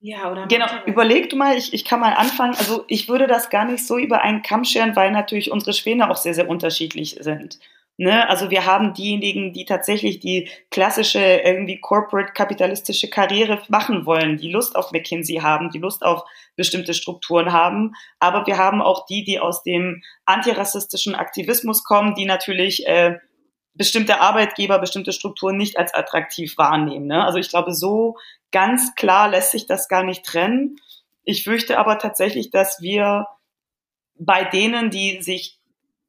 [SPEAKER 4] ja, oder genau, Martha, überleg du mal, ich, ich kann mal anfangen. Also ich würde das gar nicht so über einen Kamm scheren, weil natürlich unsere Schwäne auch sehr, sehr unterschiedlich sind. Ne? Also wir haben diejenigen, die tatsächlich die klassische irgendwie corporate kapitalistische Karriere machen wollen, die Lust auf McKinsey haben, die Lust auf bestimmte Strukturen haben. Aber wir haben auch die, die aus dem antirassistischen Aktivismus kommen, die natürlich äh, bestimmte Arbeitgeber, bestimmte Strukturen nicht als attraktiv wahrnehmen. Ne? Also ich glaube, so ganz klar lässt sich das gar nicht trennen. Ich fürchte aber tatsächlich, dass wir bei denen, die sich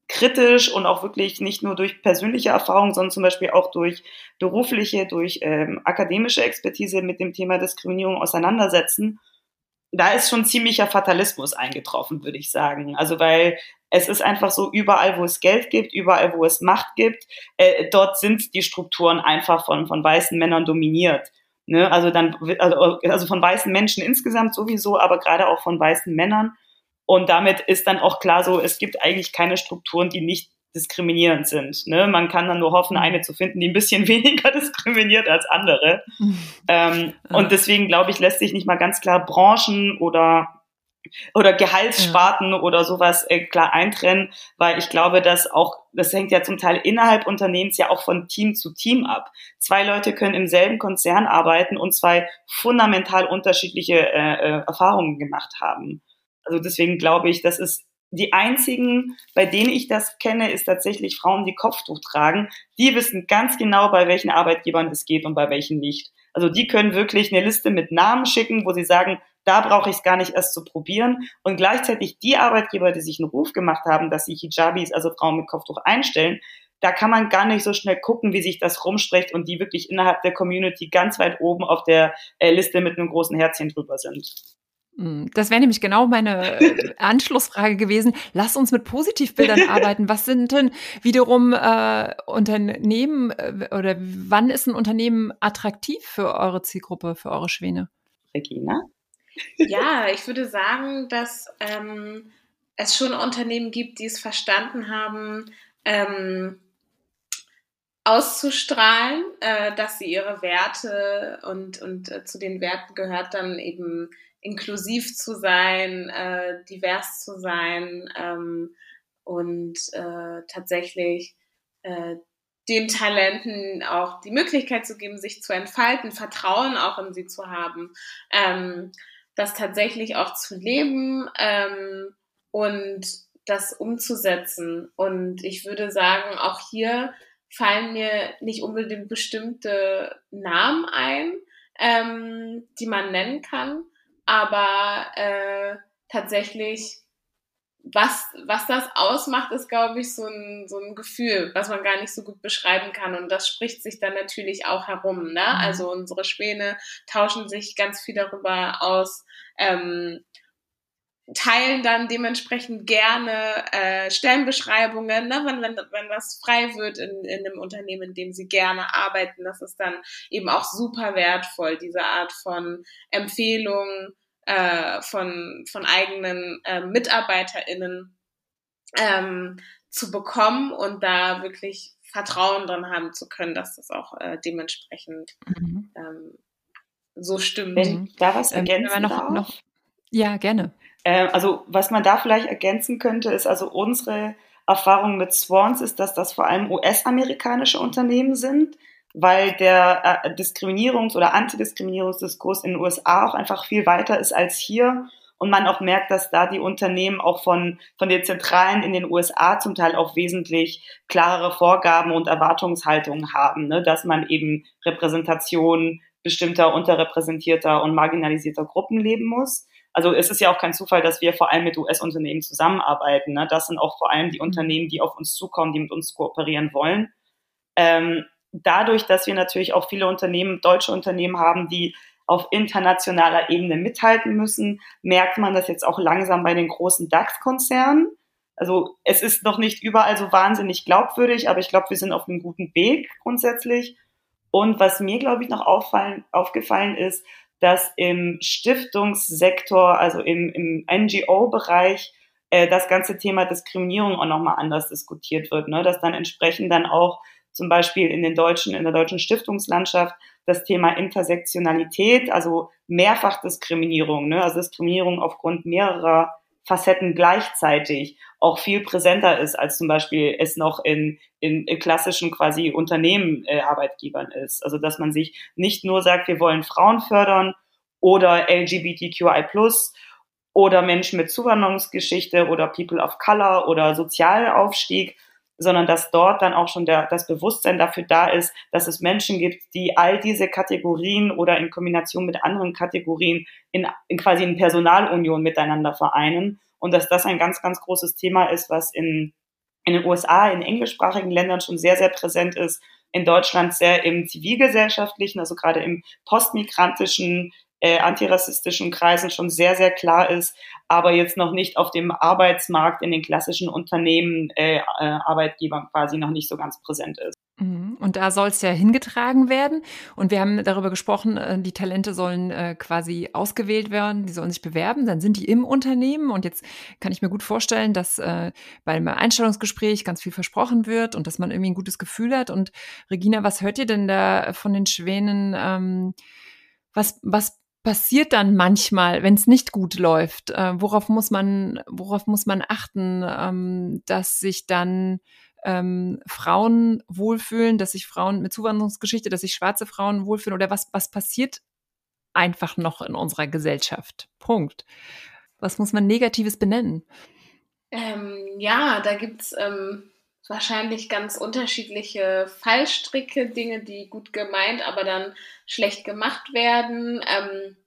[SPEAKER 4] kritisch und auch wirklich nicht nur durch persönliche Erfahrungen, sondern zum Beispiel auch durch berufliche, durch ähm, akademische Expertise mit dem Thema Diskriminierung auseinandersetzen, da ist schon ziemlicher Fatalismus eingetroffen, würde ich sagen. Also weil es ist einfach so, überall, wo es Geld gibt, überall, wo es Macht gibt, äh, dort sind die Strukturen einfach von, von weißen Männern dominiert. Ne? Also dann, also, also von weißen Menschen insgesamt sowieso, aber gerade auch von weißen Männern. Und damit ist dann auch klar so, es gibt eigentlich keine Strukturen, die nicht diskriminierend sind. Ne? Man kann dann nur hoffen, eine zu finden, die ein bisschen weniger diskriminiert als andere. ähm, ja. Und deswegen glaube ich, lässt sich nicht mal ganz klar Branchen oder oder Gehaltssparten ja. oder sowas äh, klar eintrennen, weil ich glaube, dass auch, das hängt ja zum Teil innerhalb Unternehmens ja auch von Team zu Team ab. Zwei Leute können im selben Konzern arbeiten und zwei fundamental unterschiedliche äh, äh, Erfahrungen gemacht haben. Also deswegen glaube ich, das ist die einzigen, bei denen ich das kenne, ist tatsächlich Frauen, die Kopftuch tragen. Die wissen ganz genau, bei welchen Arbeitgebern es geht und bei welchen nicht. Also die können wirklich eine Liste mit Namen schicken, wo sie sagen, da brauche ich es gar nicht erst zu probieren. Und gleichzeitig die Arbeitgeber, die sich einen Ruf gemacht haben, dass sie Hijabis, also Frauen mit Kopftuch einstellen, da kann man gar nicht so schnell gucken, wie sich das rumspricht und die wirklich innerhalb der Community ganz weit oben auf der äh, Liste mit einem großen Herzchen drüber sind.
[SPEAKER 2] Hm, das wäre nämlich genau meine äh, Anschlussfrage gewesen. Lass uns mit Positivbildern arbeiten. Was sind denn wiederum äh, Unternehmen äh, oder wann ist ein Unternehmen attraktiv für eure Zielgruppe, für eure Schwäne?
[SPEAKER 4] Regina?
[SPEAKER 3] Ja, ich würde sagen, dass ähm, es schon Unternehmen gibt, die es verstanden haben, ähm, auszustrahlen, äh, dass sie ihre Werte und, und äh, zu den Werten gehört dann eben inklusiv zu sein, äh, divers zu sein ähm, und äh, tatsächlich äh, den Talenten auch die Möglichkeit zu geben, sich zu entfalten, Vertrauen auch in sie zu haben, ähm, das tatsächlich auch zu leben ähm, und das umzusetzen. Und ich würde sagen, auch hier fallen mir nicht unbedingt bestimmte Namen ein, ähm, die man nennen kann, aber äh, tatsächlich, was, was das ausmacht, ist, glaube ich, so ein, so ein Gefühl, was man gar nicht so gut beschreiben kann. Und das spricht sich dann natürlich auch herum. Ne? Mhm. Also unsere Schwäne tauschen sich ganz viel darüber aus. Ähm, teilen dann dementsprechend gerne äh, Stellenbeschreibungen, ne? wenn, wenn, wenn das frei wird in, in einem Unternehmen, in dem sie gerne arbeiten. Das ist dann eben auch super wertvoll, diese Art von Empfehlungen äh, von, von eigenen äh, MitarbeiterInnen ähm, zu bekommen und da wirklich Vertrauen dran haben zu können, dass das auch äh, dementsprechend mhm. ähm, so stimmt.
[SPEAKER 4] Wenn da was ähm, ergänzen ähm, noch, noch,
[SPEAKER 2] Ja, gerne.
[SPEAKER 4] Äh, also was man da vielleicht ergänzen könnte, ist also unsere Erfahrung mit Swans ist, dass das vor allem US-amerikanische Unternehmen sind, weil der äh, Diskriminierungs- oder Antidiskriminierungsdiskurs in den USA auch einfach viel weiter ist als hier und man auch merkt, dass da die Unternehmen auch von, von den Zentralen in den USA zum Teil auch wesentlich klarere Vorgaben und Erwartungshaltungen haben, ne? dass man eben Repräsentation bestimmter unterrepräsentierter und marginalisierter Gruppen leben muss. Also es ist ja auch kein Zufall, dass wir vor allem mit US-Unternehmen zusammenarbeiten. Ne? Das sind auch vor allem die mhm. Unternehmen, die auf uns zukommen, die mit uns kooperieren wollen. Ähm, dadurch, dass wir natürlich auch viele Unternehmen, deutsche Unternehmen haben, die auf internationaler Ebene mithalten müssen, merkt man das jetzt auch langsam bei den großen DAX-Konzernen. Also es ist noch nicht überall so wahnsinnig glaubwürdig, aber ich glaube, wir sind auf einem guten Weg grundsätzlich. Und was mir, glaube ich, noch auffallen, aufgefallen ist, dass im Stiftungssektor, also im, im NGO-Bereich, äh, das ganze Thema Diskriminierung auch nochmal anders diskutiert wird, ne? dass dann entsprechend dann auch zum Beispiel in den deutschen, in der deutschen Stiftungslandschaft das Thema Intersektionalität, also Mehrfachdiskriminierung, ne? also Diskriminierung aufgrund mehrerer Facetten gleichzeitig auch viel präsenter ist, als zum Beispiel es noch in, in, klassischen quasi Unternehmen äh, Arbeitgebern ist. Also dass man sich nicht nur sagt, wir wollen Frauen fördern oder LGBTQI oder Menschen mit Zuwanderungsgeschichte oder People of Color oder Sozialaufstieg, sondern dass dort dann auch schon der, das Bewusstsein dafür da ist, dass es Menschen gibt, die all diese Kategorien oder in Kombination mit anderen Kategorien in, in quasi in Personalunion miteinander vereinen und dass das ein ganz, ganz großes Thema ist, was in, in den USA, in englischsprachigen Ländern schon sehr, sehr präsent ist, in Deutschland sehr im zivilgesellschaftlichen, also gerade im postmigrantischen äh, antirassistischen Kreisen schon sehr, sehr klar ist, aber jetzt noch nicht auf dem Arbeitsmarkt in den klassischen Unternehmen, äh, äh, Arbeitgebern quasi noch nicht so ganz präsent ist.
[SPEAKER 2] Mhm. Und da soll es ja hingetragen werden. Und wir haben darüber gesprochen, äh, die Talente sollen äh, quasi ausgewählt werden, die sollen sich bewerben, dann sind die im Unternehmen. Und jetzt kann ich mir gut vorstellen, dass äh, beim Einstellungsgespräch ganz viel versprochen wird und dass man irgendwie ein gutes Gefühl hat. Und Regina, was hört ihr denn da von den Schwänen? Ähm, was, was passiert dann manchmal, wenn es nicht gut läuft? Äh, worauf muss man, worauf muss man achten, ähm, dass sich dann ähm, Frauen wohlfühlen, dass sich Frauen mit Zuwanderungsgeschichte, dass sich schwarze Frauen wohlfühlen oder was, was passiert einfach noch in unserer Gesellschaft? Punkt. Was muss man Negatives benennen?
[SPEAKER 3] Ähm, ja, da gibt's ähm, wahrscheinlich ganz unterschiedliche Fallstricke, Dinge, die gut gemeint, aber dann schlecht gemacht werden. Ähm,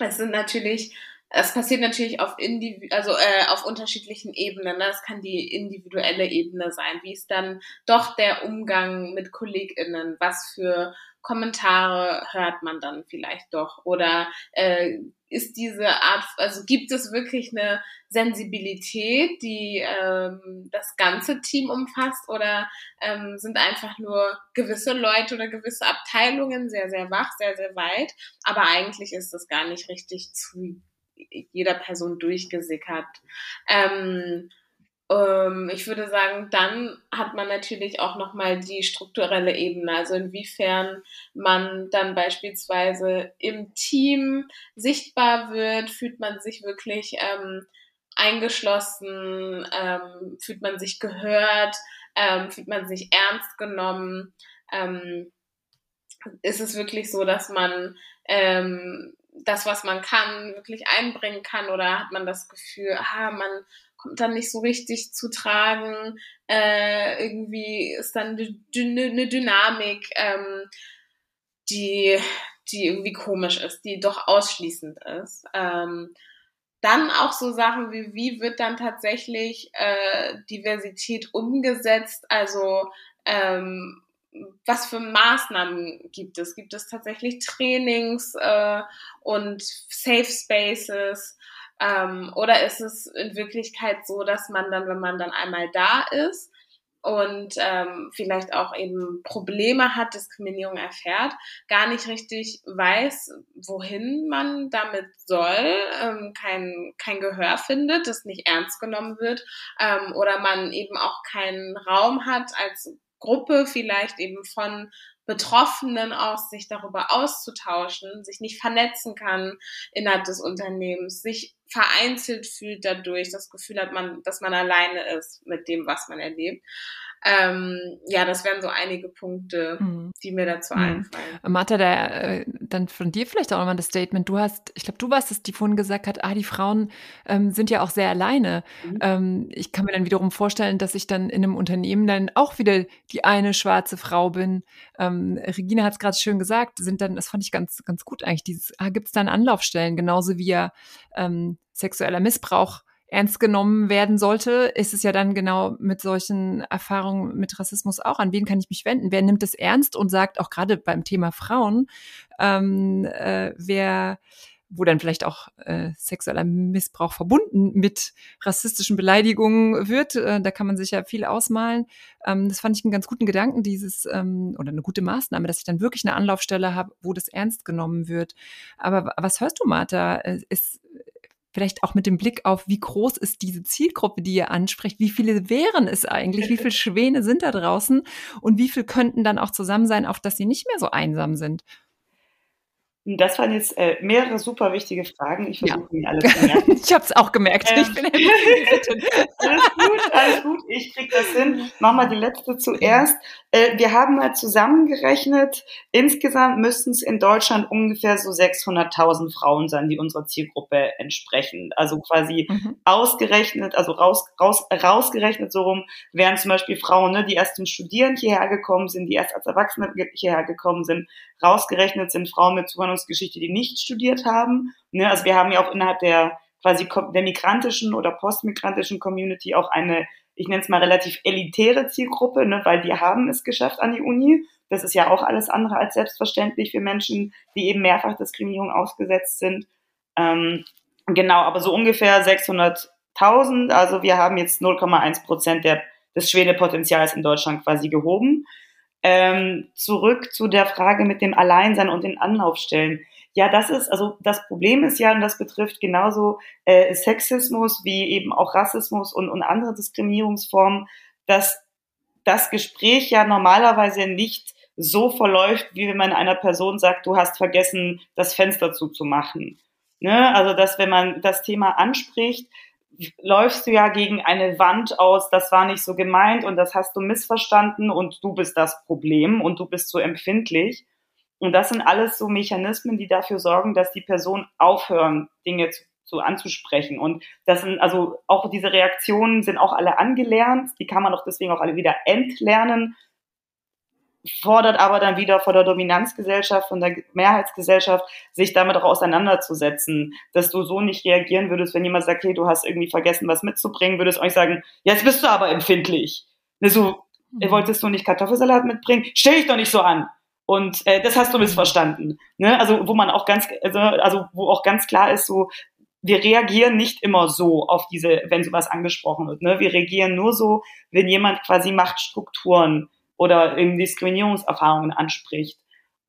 [SPEAKER 3] es sind natürlich, es passiert natürlich auf Indiv also äh, auf unterschiedlichen Ebenen. Ne? Es kann die individuelle Ebene sein. Wie ist dann doch der Umgang mit KollegInnen? Was für Kommentare hört man dann vielleicht doch? Oder äh, ist diese Art, also gibt es wirklich eine Sensibilität, die ähm, das ganze Team umfasst oder ähm, sind einfach nur gewisse Leute oder gewisse Abteilungen sehr, sehr wach, sehr, sehr weit, aber eigentlich ist das gar nicht richtig zu jeder Person durchgesickert. Ähm, ähm, ich würde sagen, dann hat man natürlich auch nochmal die strukturelle Ebene, also inwiefern man dann beispielsweise im Team sichtbar wird, fühlt man sich wirklich ähm, eingeschlossen, ähm, fühlt man sich gehört, ähm, fühlt man sich ernst genommen. Ähm, ist es wirklich so, dass man ähm, das, was man kann, wirklich einbringen kann oder hat man das Gefühl, ah, man kommt dann nicht so richtig zu tragen. Äh, irgendwie ist dann eine Dynamik, ähm, die, die irgendwie komisch ist, die doch ausschließend ist. Ähm, dann auch so Sachen wie, wie wird dann tatsächlich äh, Diversität umgesetzt? Also ähm, was für Maßnahmen gibt es? Gibt es tatsächlich Trainings äh, und Safe Spaces? Ähm, oder ist es in Wirklichkeit so, dass man dann, wenn man dann einmal da ist und ähm, vielleicht auch eben Probleme hat, Diskriminierung erfährt, gar nicht richtig weiß, wohin man damit soll, ähm, kein, kein Gehör findet, das nicht ernst genommen wird ähm, oder man eben auch keinen Raum hat als Gruppe vielleicht eben von Betroffenen aus, sich darüber auszutauschen, sich nicht vernetzen kann innerhalb des Unternehmens, sich vereinzelt fühlt dadurch, das Gefühl hat, man, dass man alleine ist mit dem, was man erlebt. Ähm, ja, das wären so einige Punkte, mhm. die mir dazu mhm. einfallen.
[SPEAKER 2] Martha, da, äh, dann von dir vielleicht auch nochmal das Statement. Du hast, ich glaube, du warst es, die vorhin gesagt hat, ah, die Frauen ähm, sind ja auch sehr alleine. Mhm. Ähm, ich kann mir dann wiederum vorstellen, dass ich dann in einem Unternehmen dann auch wieder die eine schwarze Frau bin. Ähm, Regina hat es gerade schön gesagt, sind dann, das fand ich ganz, ganz gut eigentlich, dieses, ah, gibt es dann Anlaufstellen, genauso wie ja ähm, sexueller Missbrauch ernst genommen werden sollte, ist es ja dann genau mit solchen Erfahrungen mit Rassismus auch. An wen kann ich mich wenden? Wer nimmt es ernst und sagt auch gerade beim Thema Frauen, ähm, äh, wer wo dann vielleicht auch äh, sexueller Missbrauch verbunden mit rassistischen Beleidigungen wird. Äh, da kann man sich ja viel ausmalen. Ähm, das fand ich einen ganz guten Gedanken, dieses ähm, oder eine gute Maßnahme, dass ich dann wirklich eine Anlaufstelle habe, wo das ernst genommen wird. Aber was hörst du, Martha? Äh, ist, vielleicht auch mit dem Blick auf, wie groß ist diese Zielgruppe, die ihr anspricht, wie viele wären es eigentlich, wie viele Schwäne sind da draußen und wie viel könnten dann auch zusammen sein, auf dass sie nicht mehr so einsam sind.
[SPEAKER 4] Das waren jetzt äh, mehrere super wichtige Fragen. Ich versuche ja. mir alle zu merken.
[SPEAKER 2] ich habe es auch gemerkt. Ähm, ich bin
[SPEAKER 4] alles gut, alles gut. Ich kriege das hin. Mach mal die letzte zuerst. Äh, wir haben mal zusammengerechnet. Insgesamt müssten es in Deutschland ungefähr so 600.000 Frauen sein, die unserer Zielgruppe entsprechen. Also quasi mhm. ausgerechnet, also raus, raus, rausgerechnet so rum, wären zum Beispiel Frauen, ne, die erst zum Studieren hierher gekommen sind, die erst als Erwachsene hierher gekommen sind. Rausgerechnet sind Frauen mit Zuwanderung Zuwanderungsgeschichte, die nicht studiert haben. Ne? Also wir haben ja auch innerhalb der quasi der migrantischen oder postmigrantischen Community auch eine, ich nenne es mal relativ elitäre Zielgruppe, ne? weil die haben es geschafft an die Uni. Das ist ja auch alles andere als selbstverständlich für Menschen, die eben mehrfach Diskriminierung ausgesetzt sind. Ähm, genau, aber so ungefähr 600.000. Also wir haben jetzt 0,1 Prozent des Schwedepotenzials in Deutschland quasi gehoben. Ähm, zurück zu der Frage mit dem Alleinsein und den Anlaufstellen. Ja, das ist, also das Problem ist ja, und das betrifft genauso äh, Sexismus wie eben auch Rassismus und, und andere Diskriminierungsformen, dass das Gespräch ja normalerweise nicht so verläuft, wie wenn man einer Person sagt, du hast vergessen, das Fenster zuzumachen. Ne? Also, dass wenn man das Thema anspricht, läufst du ja gegen eine Wand aus, das war nicht so gemeint und das hast du missverstanden und du bist das Problem und du bist so empfindlich. Und das sind alles so Mechanismen, die dafür sorgen, dass die Personen aufhören, Dinge zu, zu anzusprechen. Und das sind, also auch diese Reaktionen sind auch alle angelernt, die kann man doch deswegen auch alle wieder entlernen fordert aber dann wieder vor der Dominanzgesellschaft, von der Mehrheitsgesellschaft, sich damit auch auseinanderzusetzen, dass du so nicht reagieren würdest, wenn jemand sagt, hey, du hast irgendwie vergessen, was mitzubringen, würdest du euch sagen, jetzt bist du aber empfindlich. Ne, so, mhm. wolltest du nicht Kartoffelsalat mitbringen? Stell dich doch nicht so an. Und äh, das hast du missverstanden. Ne? Also wo man auch ganz, also, also wo auch ganz klar ist, so wir reagieren nicht immer so auf diese, wenn sowas angesprochen wird. Ne? Wir reagieren nur so, wenn jemand quasi Machtstrukturen oder eben Diskriminierungserfahrungen anspricht.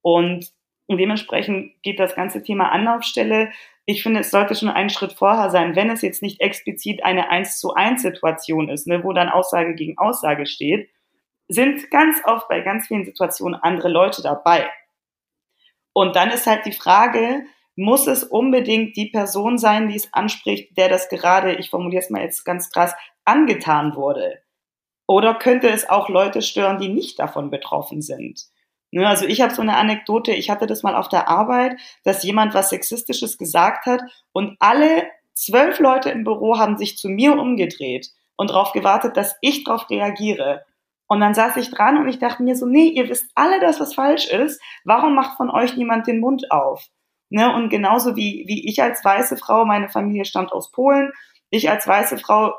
[SPEAKER 4] Und, und dementsprechend geht das ganze Thema Anlaufstelle. Ich finde, es sollte schon einen Schritt vorher sein, wenn es jetzt nicht explizit eine eins zu eins Situation ist, ne, wo dann Aussage gegen Aussage steht, sind ganz oft bei ganz vielen Situationen andere Leute dabei. Und dann ist halt die Frage, muss es unbedingt die Person sein, die es anspricht, der das gerade, ich formuliere es mal jetzt ganz krass, angetan wurde? Oder könnte es auch Leute stören, die nicht davon betroffen sind? Ne, also ich habe so eine Anekdote, ich hatte das mal auf der Arbeit, dass jemand was Sexistisches gesagt hat und alle zwölf Leute im Büro haben sich zu mir umgedreht und darauf gewartet, dass ich darauf reagiere. Und dann saß ich dran und ich dachte mir so, nee, ihr wisst alle, dass was falsch ist. Warum macht von euch niemand den Mund auf? Ne? Und genauso wie, wie ich als weiße Frau, meine Familie stammt aus Polen, ich als weiße Frau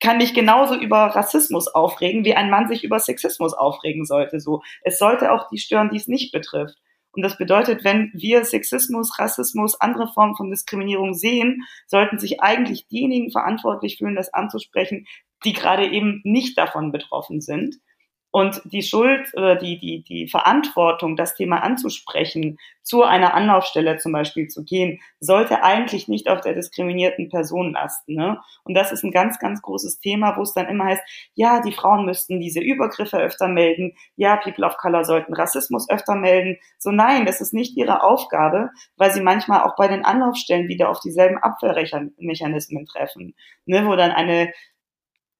[SPEAKER 4] kann mich genauso über Rassismus aufregen, wie ein Mann sich über Sexismus aufregen sollte. So, es sollte auch die stören, die es nicht betrifft. Und das bedeutet, wenn wir Sexismus, Rassismus, andere Formen von Diskriminierung sehen, sollten sich eigentlich diejenigen verantwortlich fühlen, das anzusprechen, die gerade eben nicht davon betroffen sind. Und die Schuld oder die, die, die Verantwortung, das Thema anzusprechen, zu einer Anlaufstelle zum Beispiel zu gehen, sollte eigentlich nicht auf der diskriminierten Person lasten. Ne? Und das ist ein ganz, ganz großes Thema, wo es dann immer heißt, ja, die Frauen müssten diese Übergriffe öfter melden, ja, People of Color sollten Rassismus öfter melden. So nein, das ist nicht ihre Aufgabe, weil sie manchmal auch bei den Anlaufstellen wieder auf dieselben Abwehrmechanismen treffen, ne? wo dann eine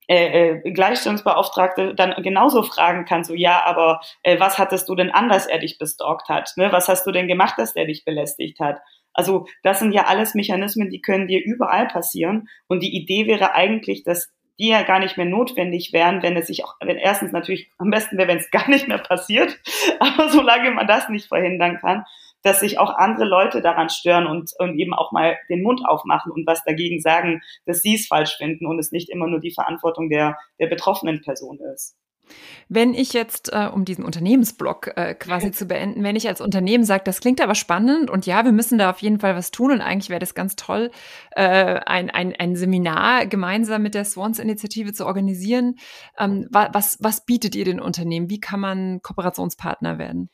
[SPEAKER 4] äh, äh, Gleichstellungsbeauftragte dann genauso fragen kann, so ja, aber äh, was hattest du denn an, dass er dich bestalkt hat? Ne? Was hast du denn gemacht, dass er dich belästigt hat? Also das sind ja alles Mechanismen, die können dir überall passieren. Und die Idee wäre eigentlich, dass die ja gar nicht mehr notwendig wären, wenn es sich auch, wenn erstens natürlich am besten wäre, wenn es gar nicht mehr passiert, aber solange man das nicht verhindern kann, dass sich auch andere Leute daran stören und, und eben auch mal den Mund aufmachen und was dagegen sagen, dass sie es falsch finden und es nicht immer nur die Verantwortung der, der betroffenen Person ist.
[SPEAKER 2] Wenn ich jetzt, äh, um diesen Unternehmensblock äh, quasi zu beenden, wenn ich als Unternehmen sage, das klingt aber spannend und ja, wir müssen da auf jeden Fall was tun und eigentlich wäre das ganz toll, äh, ein, ein, ein Seminar gemeinsam mit der Swans-Initiative zu organisieren. Ähm, was, was bietet ihr den Unternehmen? Wie kann man Kooperationspartner werden?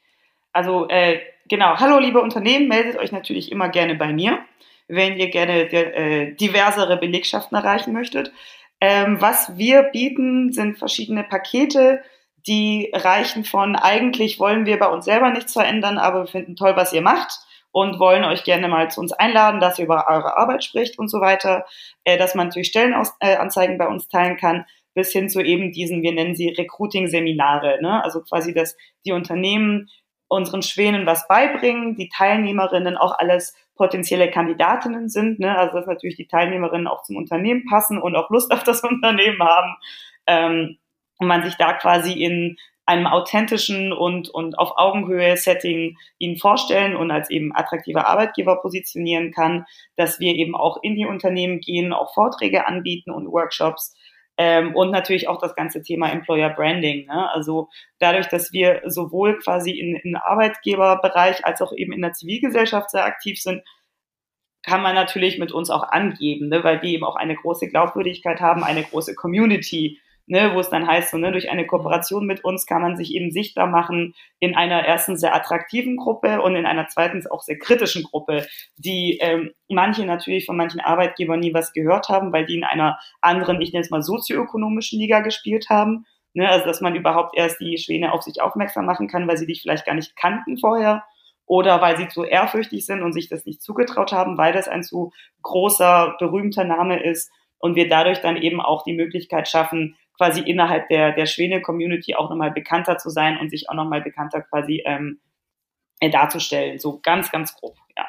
[SPEAKER 4] Also äh, genau, hallo liebe Unternehmen, meldet euch natürlich immer gerne bei mir, wenn ihr gerne äh, diversere Belegschaften erreichen möchtet. Ähm, was wir bieten, sind verschiedene Pakete, die reichen von eigentlich wollen wir bei uns selber nichts verändern, aber wir finden toll, was ihr macht und wollen euch gerne mal zu uns einladen, dass ihr über eure Arbeit spricht und so weiter, äh, dass man natürlich Stellenanzeigen bei uns teilen kann, bis hin zu eben diesen, wir nennen sie Recruiting-Seminare, ne? also quasi, dass die Unternehmen unseren Schwänen was beibringen, die Teilnehmerinnen auch alles potenzielle Kandidatinnen sind, ne? also dass natürlich die Teilnehmerinnen auch zum Unternehmen passen und auch Lust auf das Unternehmen haben ähm, und man sich da quasi in einem authentischen und, und auf Augenhöhe Setting ihnen vorstellen und als eben attraktiver Arbeitgeber positionieren kann, dass wir eben auch in die Unternehmen gehen, auch Vorträge anbieten und Workshops, ähm, und natürlich auch das ganze Thema Employer Branding. Ne? Also dadurch, dass wir sowohl quasi in, in Arbeitgeberbereich als auch eben in der Zivilgesellschaft sehr aktiv sind, kann man natürlich mit uns auch angeben, ne? weil wir eben auch eine große Glaubwürdigkeit haben, eine große Community ne, wo es dann heißt, so, ne, durch eine Kooperation mit uns kann man sich eben sichtbar machen in einer ersten sehr attraktiven Gruppe und in einer zweiten auch sehr kritischen Gruppe, die ähm, manche natürlich von manchen Arbeitgebern nie was gehört haben, weil die in einer anderen, ich nenne es mal sozioökonomischen Liga gespielt haben. Ne, also dass man überhaupt erst die Schwäne auf sich aufmerksam machen kann, weil sie dich vielleicht gar nicht kannten vorher oder weil sie zu ehrfürchtig sind und sich das nicht zugetraut haben, weil das ein zu großer, berühmter Name ist und wir dadurch dann eben auch die Möglichkeit schaffen, quasi innerhalb der, der Schwäne-Community auch nochmal bekannter zu sein und sich auch nochmal bekannter quasi ähm, äh, darzustellen. So ganz, ganz grob, ja.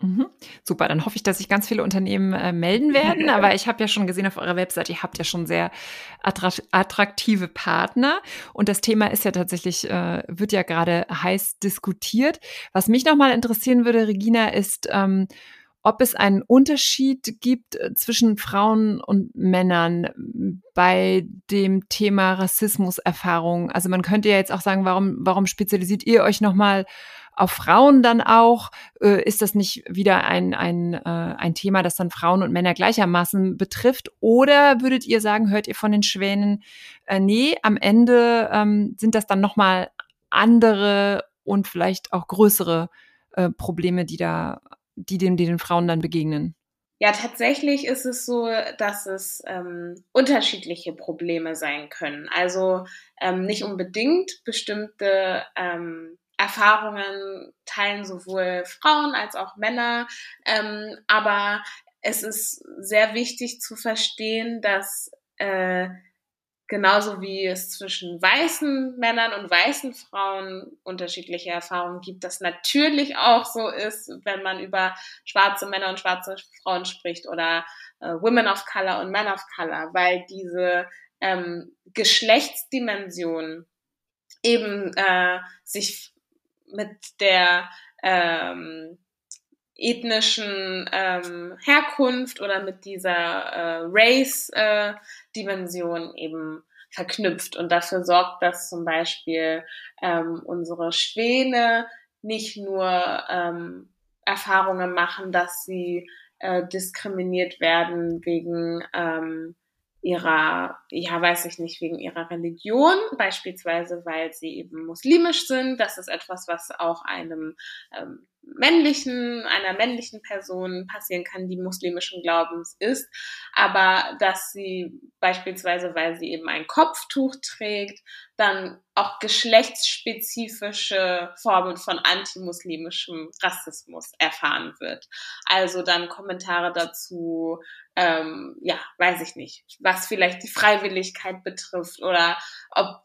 [SPEAKER 2] Mhm. Super, dann hoffe ich, dass sich ganz viele Unternehmen äh, melden werden. Aber ich habe ja schon gesehen auf eurer Website, ihr habt ja schon sehr attraktive Partner. Und das Thema ist ja tatsächlich, äh, wird ja gerade heiß diskutiert. Was mich nochmal interessieren würde, Regina, ist, ähm, ob es einen Unterschied gibt äh, zwischen Frauen und Männern bei dem Thema Rassismuserfahrung. Also man könnte ja jetzt auch sagen, warum, warum spezialisiert ihr euch nochmal auf Frauen dann auch? Äh, ist das nicht wieder ein, ein, äh, ein Thema, das dann Frauen und Männer gleichermaßen betrifft? Oder würdet ihr sagen, hört ihr von den Schwänen, nee, am Ende ähm, sind das dann nochmal andere und vielleicht auch größere Probleme, die da die dem, die den Frauen dann begegnen?
[SPEAKER 3] Ja, tatsächlich ist es so, dass es ähm, unterschiedliche Probleme sein können. Also ähm, nicht unbedingt bestimmte ähm, Erfahrungen teilen sowohl Frauen als auch Männer, ähm, aber es ist sehr wichtig zu verstehen, dass äh, Genauso wie es zwischen weißen Männern und weißen Frauen unterschiedliche Erfahrungen gibt, das natürlich auch so ist, wenn man über schwarze Männer und schwarze Frauen spricht oder äh, Women of Color und Men of Color, weil diese ähm, Geschlechtsdimension eben äh, sich mit der ähm, ethnischen ähm, Herkunft oder mit dieser äh, Race-Dimension äh, eben verknüpft und dafür sorgt, dass zum Beispiel ähm, unsere Schwäne nicht nur ähm, Erfahrungen machen, dass sie äh, diskriminiert werden wegen ähm, ihrer, ja, weiß ich nicht, wegen ihrer Religion, beispielsweise weil sie eben muslimisch sind. Das ist etwas, was auch einem ähm, männlichen, einer männlichen Person passieren kann, die muslimischen Glaubens ist, aber dass sie beispielsweise, weil sie eben ein Kopftuch trägt, dann auch geschlechtsspezifische Formen von antimuslimischem Rassismus erfahren wird. Also dann Kommentare dazu, ähm, ja, weiß ich nicht, was vielleicht die Freiwilligkeit betrifft oder ob,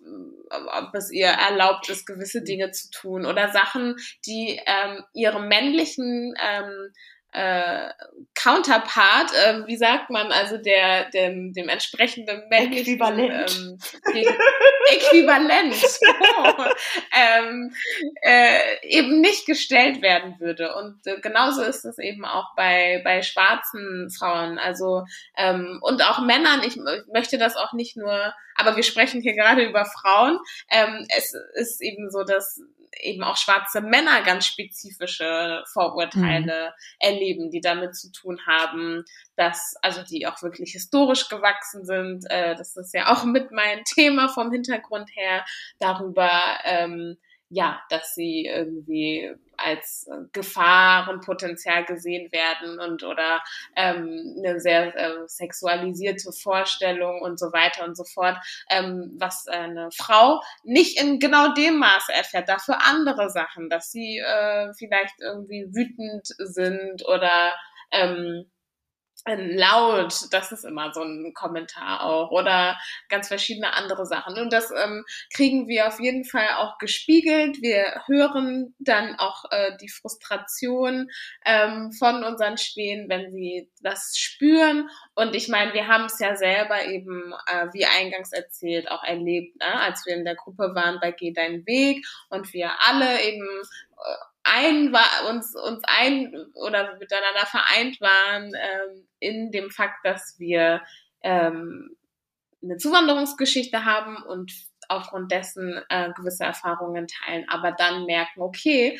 [SPEAKER 3] ob es ihr erlaubt ist, gewisse Dinge zu tun oder Sachen, die ähm, ihrem männlichen ähm, äh, Counterpart, äh, wie sagt man, also der dem, dem entsprechenden
[SPEAKER 4] männlichen Äquivalent,
[SPEAKER 3] ähm, Äquivalent oh, ähm, äh, eben nicht gestellt werden würde. Und äh, genauso ist es eben auch bei bei schwarzen Frauen, also ähm, und auch Männern. Ich, ich möchte das auch nicht nur, aber wir sprechen hier gerade über Frauen. Ähm, es ist eben so, dass eben auch schwarze Männer ganz spezifische Vorurteile mhm. erleben, die damit zu tun haben, dass, also die auch wirklich historisch gewachsen sind. Äh, das ist ja auch mit meinem Thema vom Hintergrund her darüber, ähm, ja, dass sie irgendwie als Gefahrenpotenzial gesehen werden und oder ähm, eine sehr äh, sexualisierte Vorstellung und so weiter und so fort, ähm, was eine Frau nicht in genau dem Maße erfährt, dafür andere Sachen, dass sie äh, vielleicht irgendwie wütend sind oder ähm, laut, das ist immer so ein Kommentar auch oder ganz verschiedene andere Sachen. Und das ähm, kriegen wir auf jeden Fall auch gespiegelt. Wir hören dann auch äh, die Frustration ähm, von unseren Schwänen, wenn sie das spüren. Und ich meine, wir haben es ja selber eben, äh, wie eingangs erzählt, auch erlebt, ne? als wir in der Gruppe waren bei Geh deinen Weg und wir alle eben äh, ein war uns uns ein oder miteinander vereint waren ähm, in dem Fakt, dass wir ähm, eine Zuwanderungsgeschichte haben und aufgrund dessen äh, gewisse Erfahrungen teilen, aber dann merken, okay,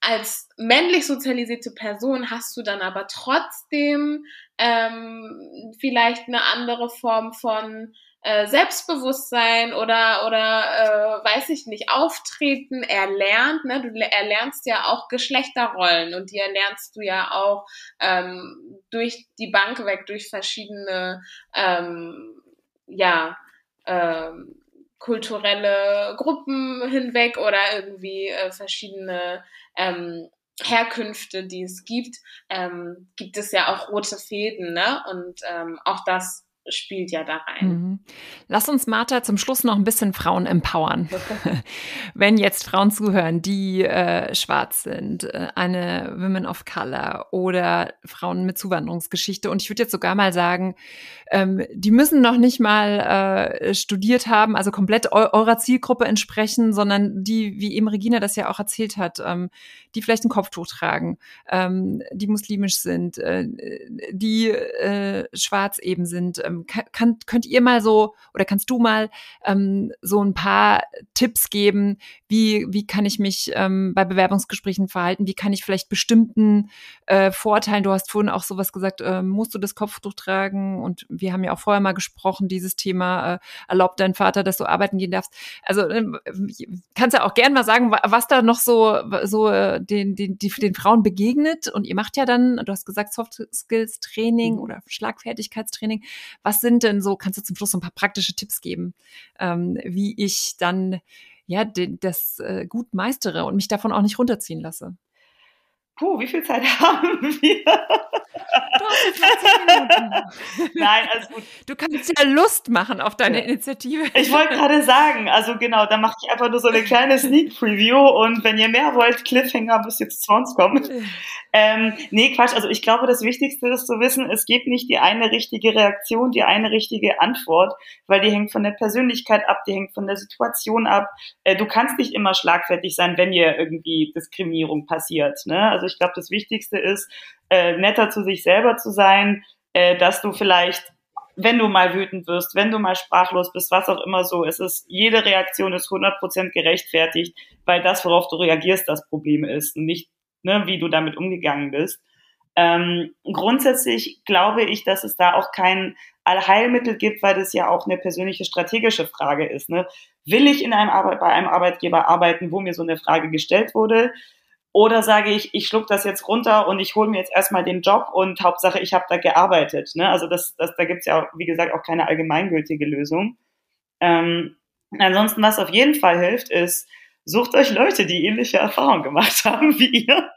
[SPEAKER 3] als männlich sozialisierte Person hast du dann aber trotzdem ähm, vielleicht eine andere Form von äh, Selbstbewusstsein oder oder äh, weiß ich nicht Auftreten erlernt. Ne? Du erlernst ja auch Geschlechterrollen und die erlernst du ja auch ähm, durch die Bank weg, durch verschiedene ähm, ja ähm, kulturelle Gruppen hinweg oder irgendwie äh, verschiedene ähm, Herkünfte, die es gibt, ähm, gibt es ja auch rote Fäden, ne? Und ähm, auch das spielt ja da rein. Mhm.
[SPEAKER 2] Lass uns, Martha, zum Schluss noch ein bisschen Frauen empowern. Wenn jetzt Frauen zuhören, die äh, schwarz sind, äh, eine Women of Color oder Frauen mit Zuwanderungsgeschichte. Und ich würde jetzt sogar mal sagen, ähm, die müssen noch nicht mal äh, studiert haben, also komplett eu eurer Zielgruppe entsprechen, sondern die, wie eben Regina das ja auch erzählt hat, ähm, die vielleicht ein Kopftuch tragen, ähm, die muslimisch sind, äh, die äh, schwarz eben sind ähm, kann, könnt ihr mal so oder kannst du mal ähm, so ein paar Tipps geben, wie, wie kann ich mich ähm, bei Bewerbungsgesprächen verhalten, wie kann ich vielleicht bestimmten äh, Vorteilen, du hast vorhin auch sowas gesagt, äh, musst du das Kopftuch tragen und wir haben ja auch vorher mal gesprochen, dieses Thema, äh, erlaubt dein Vater, dass du arbeiten gehen darfst. Also äh, kannst ja auch gern mal sagen, was da noch so, so äh, den, den, die, den Frauen begegnet und ihr macht ja dann, du hast gesagt, Soft Skills Training mhm. oder Schlagfertigkeitstraining. Was sind denn so, kannst du zum Schluss so ein paar praktische Tipps geben, ähm, wie ich dann ja das äh, gut meistere und mich davon auch nicht runterziehen lasse?
[SPEAKER 4] Puh, wie viel Zeit haben wir?
[SPEAKER 2] Du hast Minuten. Nein, alles gut. Du kannst ja Lust machen auf deine ja. Initiative.
[SPEAKER 4] Ich wollte gerade sagen, also genau, da mache ich einfach nur so eine kleine Sneak Preview und wenn ihr mehr wollt, Cliffhanger, bis jetzt zu uns kommt. Ähm, nee, Quatsch, also ich glaube, das Wichtigste ist zu wissen, es gibt nicht die eine richtige Reaktion, die eine richtige Antwort, weil die hängt von der Persönlichkeit ab, die hängt von der Situation ab. Äh, du kannst nicht immer schlagfertig sein, wenn dir irgendwie Diskriminierung passiert. Ne? Also ich glaube, das Wichtigste ist, äh, netter zu sich selber zu sein, äh, dass du vielleicht wenn du mal wütend wirst, wenn du mal sprachlos bist, was auch immer so, es ist, jede Reaktion ist 100% gerechtfertigt, weil das, worauf du reagierst, das Problem ist und nicht, ne, wie du damit umgegangen bist. Ähm, grundsätzlich glaube ich, dass es da auch kein Allheilmittel gibt, weil das ja auch eine persönliche strategische Frage ist. Ne? Will ich in einem Arbeit, bei einem Arbeitgeber arbeiten, wo mir so eine Frage gestellt wurde? Oder sage ich, ich schluck das jetzt runter und ich hole mir jetzt erstmal den Job und Hauptsache, ich habe da gearbeitet. Ne? Also das, das, da gibt's ja, auch, wie gesagt, auch keine allgemeingültige Lösung. Ähm, ansonsten, was auf jeden Fall hilft, ist, sucht euch Leute, die ähnliche Erfahrungen gemacht haben wie ihr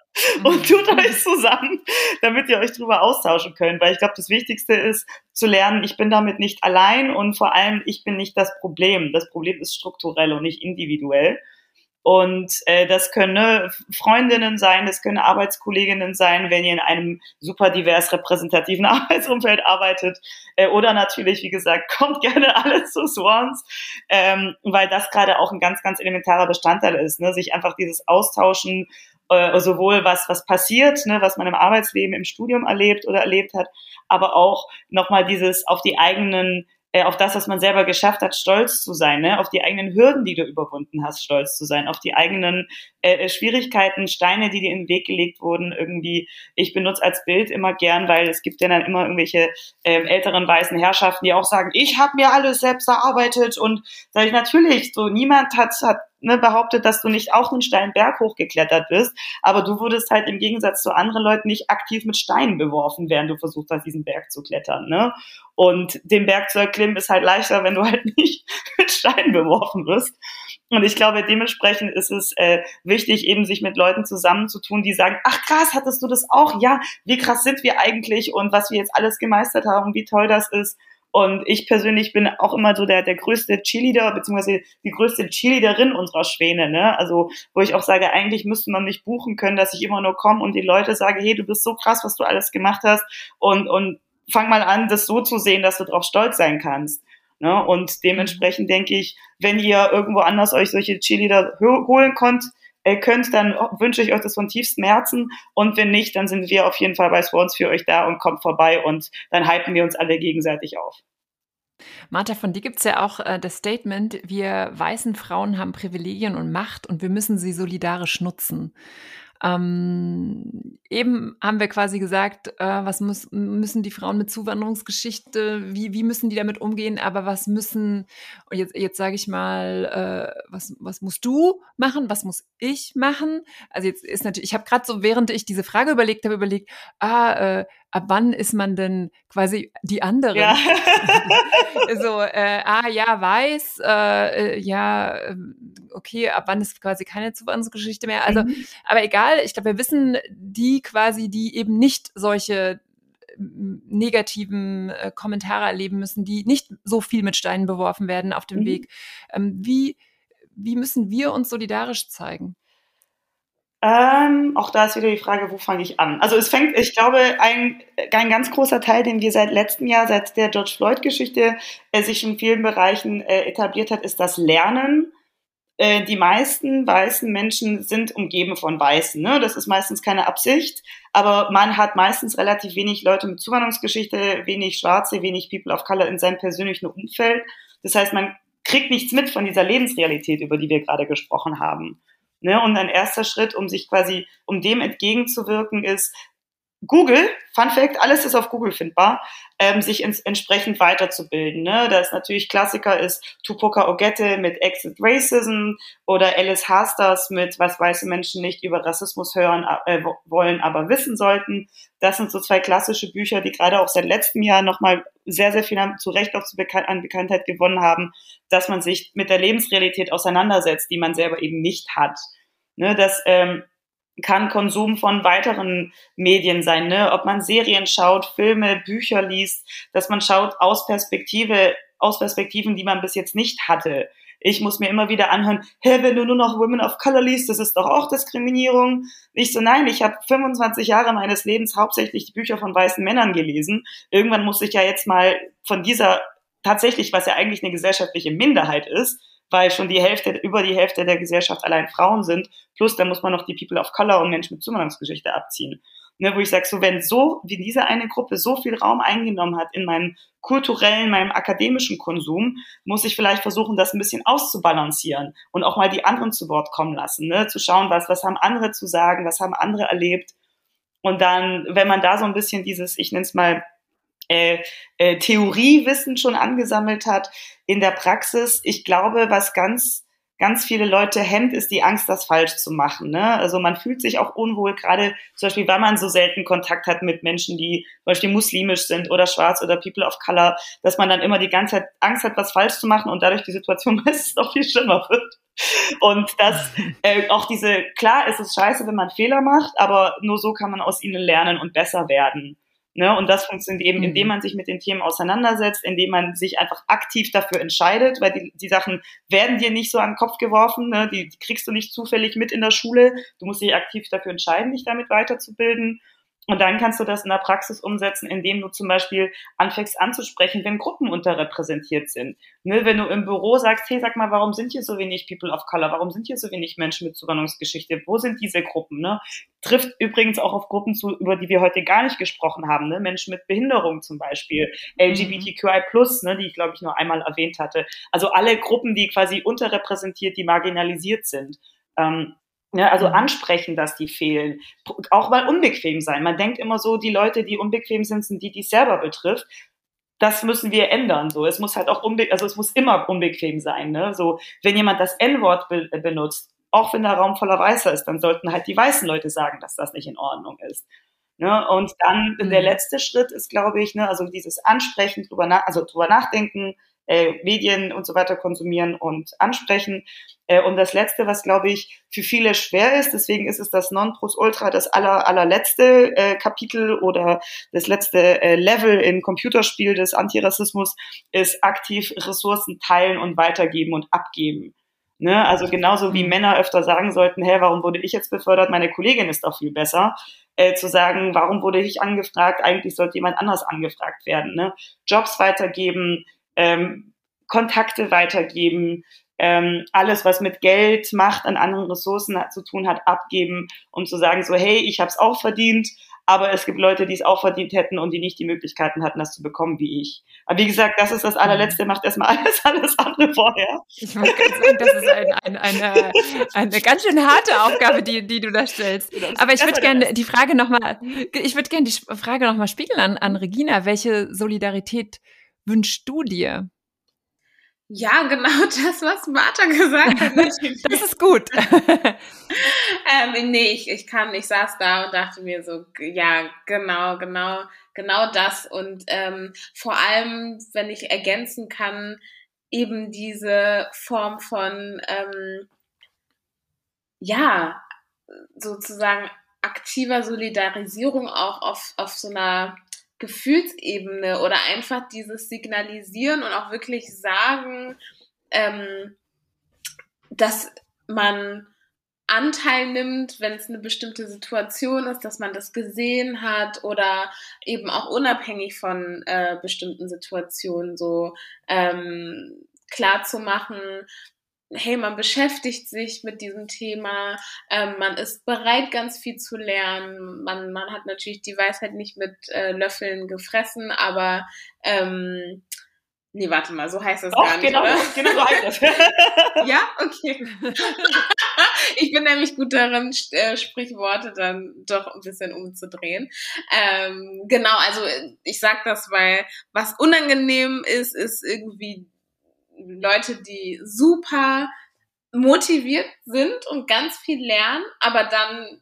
[SPEAKER 4] und mhm. tut euch zusammen, damit ihr euch darüber austauschen könnt. Weil ich glaube, das Wichtigste ist zu lernen, ich bin damit nicht allein und vor allem, ich bin nicht das Problem. Das Problem ist strukturell und nicht individuell. Und äh, das können ne, Freundinnen sein, das können Arbeitskolleginnen sein, wenn ihr in einem super divers repräsentativen Arbeitsumfeld arbeitet. Äh, oder natürlich, wie gesagt, kommt gerne alle zu Swans, ähm, weil das gerade auch ein ganz, ganz elementarer Bestandteil ist, ne? sich einfach dieses Austauschen, äh, sowohl was, was passiert, ne, was man im Arbeitsleben, im Studium erlebt oder erlebt hat, aber auch nochmal dieses auf die eigenen äh, auf das, was man selber geschafft hat, stolz zu sein, ne? auf die eigenen Hürden, die du überwunden hast, stolz zu sein, auf die eigenen äh, äh, Schwierigkeiten, Steine, die dir in den Weg gelegt wurden, irgendwie. Ich benutze als Bild immer gern, weil es gibt ja dann immer irgendwelche äh, älteren weißen Herrschaften, die auch sagen, ich habe mir alles selbst erarbeitet und sage ich natürlich, so niemand hat, hat ne, behauptet, dass du nicht auch einen steilen Berg hochgeklettert bist, aber du wurdest halt im Gegensatz zu anderen Leuten nicht aktiv mit Steinen beworfen, während du versucht hast, diesen Berg zu klettern. Ne? Und den Berg zu erklimmen ist halt leichter, wenn du halt nicht mit Steinen beworfen wirst. Und ich glaube, dementsprechend ist es äh, wichtig, eben sich mit Leuten zusammenzutun, die sagen, ach krass, hattest du das auch? Ja, wie krass sind wir eigentlich und was wir jetzt alles gemeistert haben, wie toll das ist. Und ich persönlich bin auch immer so der, der größte Cheerleader, beziehungsweise die größte Cheerleaderin unserer Schwäne, ne? Also, wo ich auch sage, eigentlich müsste man mich buchen können, dass ich immer nur komme und die Leute sage, hey, du bist so krass, was du alles gemacht hast und, und fang mal an, das so zu sehen, dass du drauf stolz sein kannst. Ne? Und dementsprechend denke ich, wenn ihr irgendwo anders euch solche Cheerleader holen könnt, äh, könnt, dann wünsche ich euch das von tiefstem Herzen. Und wenn nicht, dann sind wir auf jeden Fall bei Swans für euch da und kommt vorbei und dann hypen wir uns alle gegenseitig auf.
[SPEAKER 2] Martha, von dir gibt es ja auch äh, das Statement, wir weißen Frauen haben Privilegien und Macht und wir müssen sie solidarisch nutzen. Ähm, eben haben wir quasi gesagt, äh, was muss, müssen die Frauen mit Zuwanderungsgeschichte, wie, wie müssen die damit umgehen, aber was müssen, und jetzt, jetzt sage ich mal, äh, was, was musst du machen, was muss ich machen? Also jetzt ist natürlich, ich habe gerade so, während ich diese Frage überlegt habe, überlegt, ah, äh, ab wann ist man denn quasi die andere? Ja. so, äh, ah ja, weiß, äh, äh, ja, ähm, okay, ab wann ist quasi keine Zuwanderungsgeschichte mehr? Also, mhm. aber egal, ich glaube, wir wissen, die quasi, die eben nicht solche negativen äh, Kommentare erleben müssen, die nicht so viel mit Steinen beworfen werden auf dem mhm. Weg. Ähm, wie, wie müssen wir uns solidarisch zeigen?
[SPEAKER 4] Ähm, auch da ist wieder die Frage, wo fange ich an? Also es fängt, ich glaube, ein, ein ganz großer Teil, den wir seit letztem Jahr, seit der George Floyd-Geschichte äh, sich in vielen Bereichen äh, etabliert hat, ist das Lernen. Äh, die meisten weißen Menschen sind umgeben von Weißen. Ne? Das ist meistens keine Absicht, aber man hat meistens relativ wenig Leute mit Zuwanderungsgeschichte, wenig Schwarze, wenig People of Color in seinem persönlichen Umfeld. Das heißt, man kriegt nichts mit von dieser Lebensrealität, über die wir gerade gesprochen haben. Ne? Und ein erster Schritt, um sich quasi, um dem entgegenzuwirken, ist, Google, Fun Fact, alles ist auf Google findbar, ähm, sich ins, entsprechend weiterzubilden. Ne? Da ist natürlich Klassiker ist Tupoka Ogette mit Exit Racism oder Alice Hasters mit Was weiße Menschen nicht über Rassismus hören äh, wollen, aber wissen sollten. Das sind so zwei klassische Bücher, die gerade auch seit letztem Jahr nochmal sehr, sehr viel zu Recht auch zu Bekan an Bekanntheit gewonnen haben, dass man sich mit der Lebensrealität auseinandersetzt, die man selber eben nicht hat. Ne, dass ähm, kann Konsum von weiteren Medien sein, ne? ob man Serien schaut, Filme, Bücher liest, dass man schaut aus Perspektive, aus Perspektiven, die man bis jetzt nicht hatte. Ich muss mir immer wieder anhören, hä, wenn du nur noch Women of Color liest, das ist doch auch Diskriminierung. Ich so, nein, ich habe 25 Jahre meines Lebens hauptsächlich die Bücher von weißen Männern gelesen. Irgendwann muss ich ja jetzt mal von dieser tatsächlich, was ja eigentlich eine gesellschaftliche Minderheit ist, weil schon die Hälfte, über die Hälfte der Gesellschaft allein Frauen sind. Plus, dann muss man noch die People of Color und Menschen mit Zuwanderungsgeschichte abziehen. Ne, wo ich sage, so wenn so, wie diese eine Gruppe so viel Raum eingenommen hat in meinem kulturellen, meinem akademischen Konsum, muss ich vielleicht versuchen, das ein bisschen auszubalancieren und auch mal die anderen zu Wort kommen lassen, ne? zu schauen, was, was haben andere zu sagen, was haben andere erlebt Und dann, wenn man da so ein bisschen dieses, ich nenne es mal, äh, äh, Theoriewissen schon angesammelt hat in der Praxis, ich glaube, was ganz ganz viele Leute hemmt, ist die Angst, das falsch zu machen. Ne? Also man fühlt sich auch unwohl, gerade zum Beispiel, weil man so selten Kontakt hat mit Menschen, die zum Beispiel muslimisch sind oder schwarz oder People of Color, dass man dann immer die ganze Zeit Angst hat, was falsch zu machen und dadurch die Situation meistens noch viel schlimmer wird. Und das äh, auch diese, klar ist es scheiße, wenn man Fehler macht, aber nur so kann man aus ihnen lernen und besser werden. Ne? Und das funktioniert eben, indem mhm. man sich mit den Themen auseinandersetzt, indem man sich einfach aktiv dafür entscheidet, weil die, die Sachen werden dir nicht so an den Kopf geworfen, ne? die, die kriegst du nicht zufällig mit in der Schule. Du musst dich aktiv dafür entscheiden, dich damit weiterzubilden. Und dann kannst du das in der Praxis umsetzen, indem du zum Beispiel anfängst anzusprechen, wenn Gruppen unterrepräsentiert sind. Ne, wenn du im Büro sagst, hey, sag mal, warum sind hier so wenig People of Color? Warum sind hier so wenig Menschen mit Zuwanderungsgeschichte? Wo sind diese Gruppen? Ne? Trifft übrigens auch auf Gruppen zu, über die wir heute gar nicht gesprochen haben. Ne? Menschen mit Behinderung zum Beispiel, LGBTQI+, ne, die ich glaube ich nur einmal erwähnt hatte. Also alle Gruppen, die quasi unterrepräsentiert, die marginalisiert sind. Ähm, ja, also mhm. ansprechen, dass die fehlen. Auch mal unbequem sein. Man denkt immer so, die Leute, die unbequem sind, sind die, die es selber betrifft. Das müssen wir ändern. So, es muss halt auch unbe also es muss immer unbequem sein. Ne? So, wenn jemand das N-Wort be benutzt, auch wenn der Raum voller Weißer ist, dann sollten halt die weißen Leute sagen, dass das nicht in Ordnung ist. Ne? Und dann der mhm. letzte Schritt ist, glaube ich, ne, also dieses Ansprechen, drüber, nach, also drüber nachdenken, äh, Medien und so weiter konsumieren und ansprechen. Äh, und das Letzte, was, glaube ich, für viele schwer ist, deswegen ist es das Non-Plus-Ultra, das aller, allerletzte äh, Kapitel oder das letzte äh, Level im Computerspiel des Antirassismus, ist aktiv Ressourcen teilen und weitergeben und abgeben. Ne? Also genauso wie mhm. Männer öfter sagen sollten, hey, warum wurde ich jetzt befördert? Meine Kollegin ist doch viel besser. Äh, zu sagen, warum wurde ich angefragt? Eigentlich sollte jemand anders angefragt werden. Ne? Jobs weitergeben, ähm, Kontakte weitergeben, ähm, alles, was mit Geld, Macht an anderen Ressourcen hat, zu tun hat, abgeben, um zu sagen, so, hey, ich habe es auch verdient, aber es gibt Leute, die es auch verdient hätten und die nicht die Möglichkeiten hatten, das zu bekommen wie ich. Aber wie gesagt, das ist das allerletzte, macht erstmal alles, alles andere vorher.
[SPEAKER 2] Ich muss ganz sagen, das ist ein, ein, eine, eine ganz schön harte Aufgabe, die, die du da stellst. Aber ich würde gerne die Frage nochmal, ich würde gerne die Frage nochmal spiegeln an, an Regina. Welche Solidarität wünschst du dir?
[SPEAKER 3] Ja, genau das, was Martha gesagt hat.
[SPEAKER 2] das ist gut.
[SPEAKER 3] ähm, nee, ich, ich kann, ich saß da und dachte mir so, ja, genau, genau, genau das. Und ähm, vor allem, wenn ich ergänzen kann, eben diese Form von, ähm, ja, sozusagen aktiver Solidarisierung auch auf, auf so einer Gefühlsebene oder einfach dieses Signalisieren und auch wirklich sagen, ähm, dass man Anteil nimmt, wenn es eine bestimmte Situation ist, dass man das gesehen hat oder eben auch unabhängig von äh, bestimmten Situationen so ähm, klar zu machen, hey, man beschäftigt sich mit diesem Thema, ähm, man ist bereit, ganz viel zu lernen. Man, man hat natürlich die Weisheit nicht mit äh, Löffeln gefressen, aber ähm, nee, warte mal, so heißt das Doch, gar nicht,
[SPEAKER 4] genau,
[SPEAKER 3] oder?
[SPEAKER 4] genau so heißt das.
[SPEAKER 3] ja, okay. ich bin nämlich gut darin, äh, Sprichworte dann doch ein bisschen umzudrehen. Ähm, genau, also ich sag das, weil was unangenehm ist, ist irgendwie Leute, die super motiviert sind und ganz viel lernen, aber dann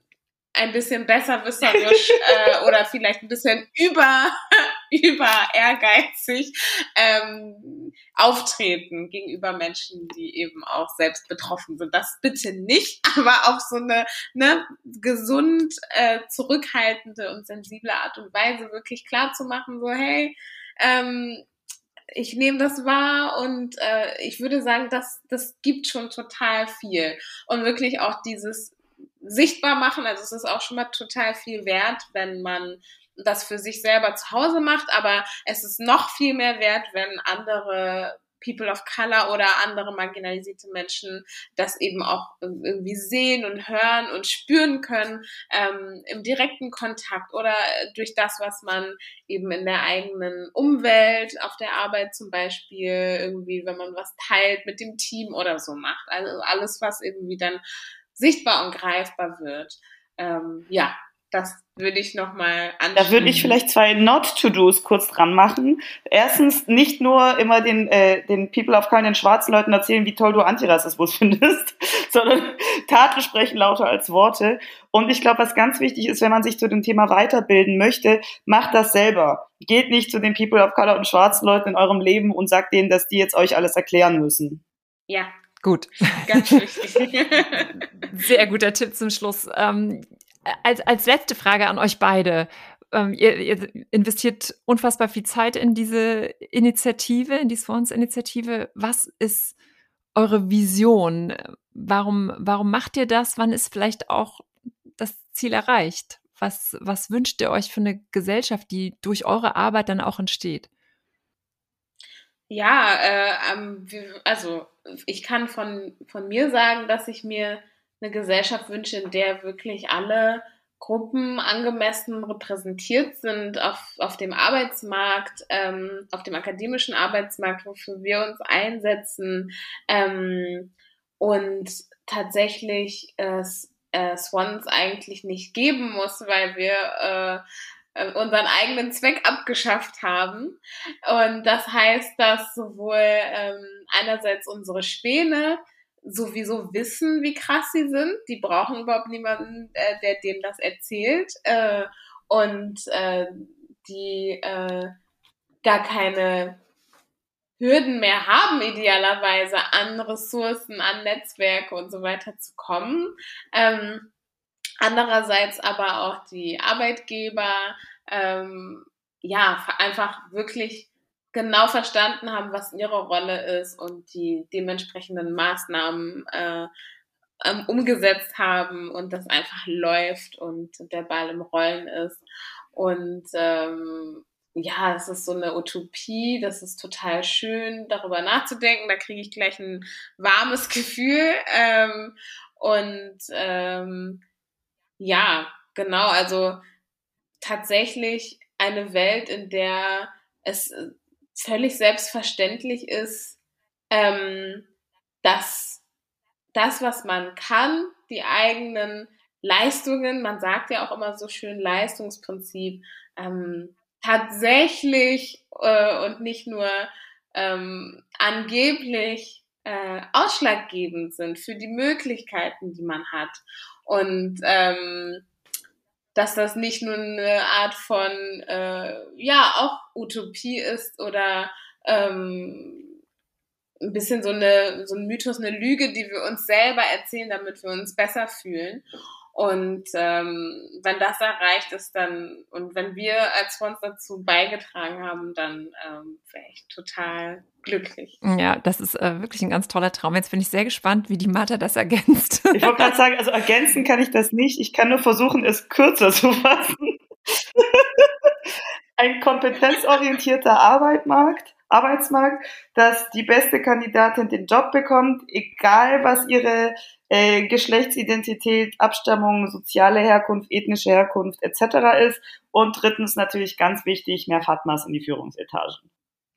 [SPEAKER 3] ein bisschen besserwisserisch äh, oder vielleicht ein bisschen über, über ehrgeizig ähm, auftreten gegenüber Menschen, die eben auch selbst betroffen sind. Das bitte nicht, aber auf so eine ne, gesund, äh, zurückhaltende und sensible Art und Weise wirklich klar zu machen, so hey, ähm, ich nehme das wahr und äh, ich würde sagen, das, das gibt schon total viel. Und wirklich auch dieses sichtbar machen, also es ist auch schon mal total viel wert, wenn man das für sich selber zu Hause macht, aber es ist noch viel mehr wert, wenn andere People of Color oder andere marginalisierte Menschen das eben auch irgendwie sehen und hören und spüren können ähm, im direkten Kontakt oder durch das, was man eben in der eigenen Umwelt, auf der Arbeit zum Beispiel, irgendwie, wenn man was teilt mit dem Team oder so macht. Also alles, was irgendwie dann sichtbar und greifbar wird. Ähm, ja, das würde ich nochmal anschauen.
[SPEAKER 4] Da würde ich vielleicht zwei Not-to-Dos kurz dran machen. Erstens, nicht nur immer den, äh, den People of Color, den schwarzen Leuten erzählen, wie toll du Antirassismus findest, sondern Taten sprechen lauter als Worte. Und ich glaube, was ganz wichtig ist, wenn man sich zu dem Thema weiterbilden möchte, macht das selber. Geht nicht zu den People of Color und schwarzen Leuten in eurem Leben und sagt denen, dass die jetzt euch alles erklären müssen.
[SPEAKER 3] Ja,
[SPEAKER 2] Gut.
[SPEAKER 3] ganz wichtig.
[SPEAKER 2] Sehr guter Tipp zum Schluss. Ähm, als, als letzte Frage an euch beide. Ähm, ihr, ihr investiert unfassbar viel Zeit in diese Initiative, in die Swans-Initiative. Was ist eure Vision? Warum, warum macht ihr das? Wann ist vielleicht auch das Ziel erreicht? Was, was wünscht ihr euch für eine Gesellschaft, die durch eure Arbeit dann auch entsteht?
[SPEAKER 3] Ja, äh, ähm, also ich kann von, von mir sagen, dass ich mir eine Gesellschaft wünsche, in der wirklich alle Gruppen angemessen repräsentiert sind auf, auf dem Arbeitsmarkt, ähm, auf dem akademischen Arbeitsmarkt, wofür wir uns einsetzen ähm, und tatsächlich äh, äh, Swans eigentlich nicht geben muss, weil wir äh, äh, unseren eigenen Zweck abgeschafft haben. Und das heißt, dass sowohl ähm, einerseits unsere Späne sowieso wissen, wie krass sie sind. Die brauchen überhaupt niemanden, äh, der denen das erzählt. Äh, und äh, die äh, gar keine Hürden mehr haben, idealerweise an Ressourcen, an Netzwerke und so weiter zu kommen. Ähm, Andererseits aber auch die Arbeitgeber, ähm, ja, einfach wirklich genau verstanden haben, was ihre Rolle ist und die dementsprechenden Maßnahmen äh, ähm, umgesetzt haben und das einfach läuft und der Ball im Rollen ist. Und ähm, ja, es ist so eine Utopie, das ist total schön, darüber nachzudenken. Da kriege ich gleich ein warmes Gefühl. Ähm, und ähm, ja, genau. Also tatsächlich eine Welt, in der es völlig selbstverständlich ist, ähm, dass das, was man kann, die eigenen Leistungen, man sagt ja auch immer so schön Leistungsprinzip, ähm, tatsächlich äh, und nicht nur ähm, angeblich äh, ausschlaggebend sind für die Möglichkeiten, die man hat. Und ähm, dass das nicht nur eine Art von, äh, ja, auch Utopie ist oder ähm, ein bisschen so, eine, so ein Mythos, eine Lüge, die wir uns selber erzählen, damit wir uns besser fühlen. Und ähm, wenn das erreicht ist, dann und wenn wir als Fonds dazu beigetragen haben, dann ähm, wäre ich total glücklich.
[SPEAKER 2] Ja, das ist äh, wirklich ein ganz toller Traum. Jetzt bin ich sehr gespannt, wie die Martha das ergänzt.
[SPEAKER 4] Ich wollte gerade sagen, also ergänzen kann ich das nicht. Ich kann nur versuchen, es kürzer zu fassen. ein kompetenzorientierter Arbeitmarkt, Arbeitsmarkt, dass die beste Kandidatin den Job bekommt, egal was ihre äh, Geschlechtsidentität, Abstammung, soziale Herkunft, ethnische Herkunft etc. ist. Und drittens natürlich ganz wichtig, mehr Fatmas in die Führungsetagen.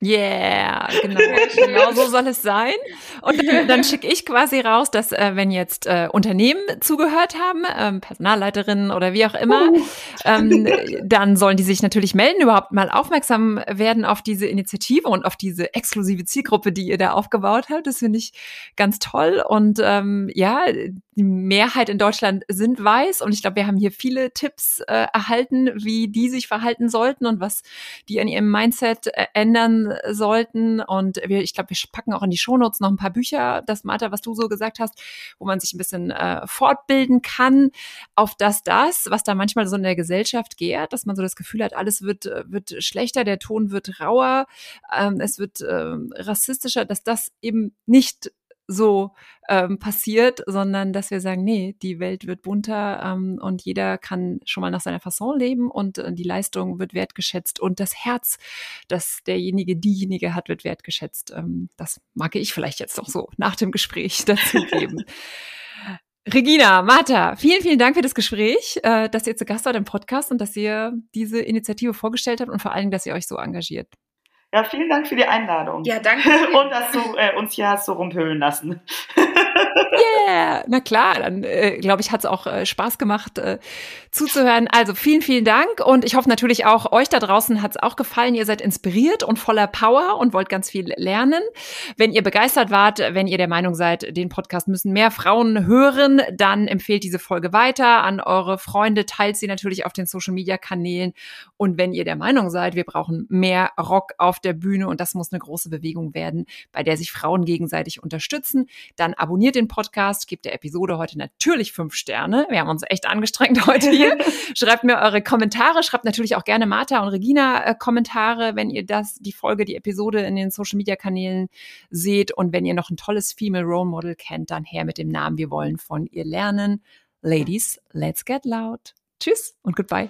[SPEAKER 2] Yeah, genau. genau so soll es sein. Und dann, dann schicke ich quasi raus, dass äh, wenn jetzt äh, Unternehmen zugehört haben, ähm, Personalleiterinnen oder wie auch immer, ähm, dann sollen die sich natürlich melden, überhaupt mal aufmerksam werden auf diese Initiative und auf diese exklusive Zielgruppe, die ihr da aufgebaut habt. Das finde ich ganz toll. Und ähm, ja, die Mehrheit in Deutschland sind weiß und ich glaube, wir haben hier viele Tipps äh, erhalten, wie die sich verhalten sollten und was die an ihrem Mindset äh, ändern sollten. Und wir, ich glaube, wir packen auch in die Shownotes noch ein paar Bücher, das Martha, was du so gesagt hast, wo man sich ein bisschen äh, fortbilden kann, auf das das, was da manchmal so in der Gesellschaft gärt, dass man so das Gefühl hat, alles wird, wird schlechter, der Ton wird rauer, ähm, es wird äh, rassistischer, dass das eben nicht so ähm, passiert, sondern dass wir sagen, nee, die Welt wird bunter ähm, und jeder kann schon mal nach seiner Fasson leben und äh, die Leistung wird wertgeschätzt und das Herz, das derjenige, diejenige hat, wird wertgeschätzt. Ähm, das mag ich vielleicht jetzt noch so nach dem Gespräch dazu geben. Regina, Martha, vielen, vielen Dank für das Gespräch, äh, dass ihr zu Gast wart im Podcast und dass ihr diese Initiative vorgestellt habt und vor allem, dass ihr euch so engagiert.
[SPEAKER 4] Ja, vielen Dank für die Einladung.
[SPEAKER 3] Ja, danke.
[SPEAKER 4] Und dass du äh, uns hier hast so rumhüllen lassen.
[SPEAKER 2] Yeah, na klar, dann äh, glaube ich, hat es auch äh, Spaß gemacht äh, zuzuhören. Also vielen, vielen Dank und ich hoffe natürlich auch, euch da draußen hat es auch gefallen. Ihr seid inspiriert und voller Power und wollt ganz viel lernen. Wenn ihr begeistert wart, wenn ihr der Meinung seid, den Podcast müssen mehr Frauen hören, dann empfehlt diese Folge weiter an eure Freunde, teilt sie natürlich auf den Social-Media-Kanälen und wenn ihr der Meinung seid, wir brauchen mehr Rock auf der Bühne und das muss eine große Bewegung werden, bei der sich Frauen gegenseitig unterstützen, dann abonniert den Podcast, gebt der Episode heute natürlich fünf Sterne. Wir haben uns echt angestrengt heute hier. schreibt mir eure Kommentare, schreibt natürlich auch gerne Martha und Regina äh, Kommentare, wenn ihr das, die Folge, die Episode in den Social Media Kanälen seht und wenn ihr noch ein tolles Female Role Model kennt, dann her mit dem Namen. Wir wollen von ihr lernen. Ladies, let's get loud. Tschüss und goodbye.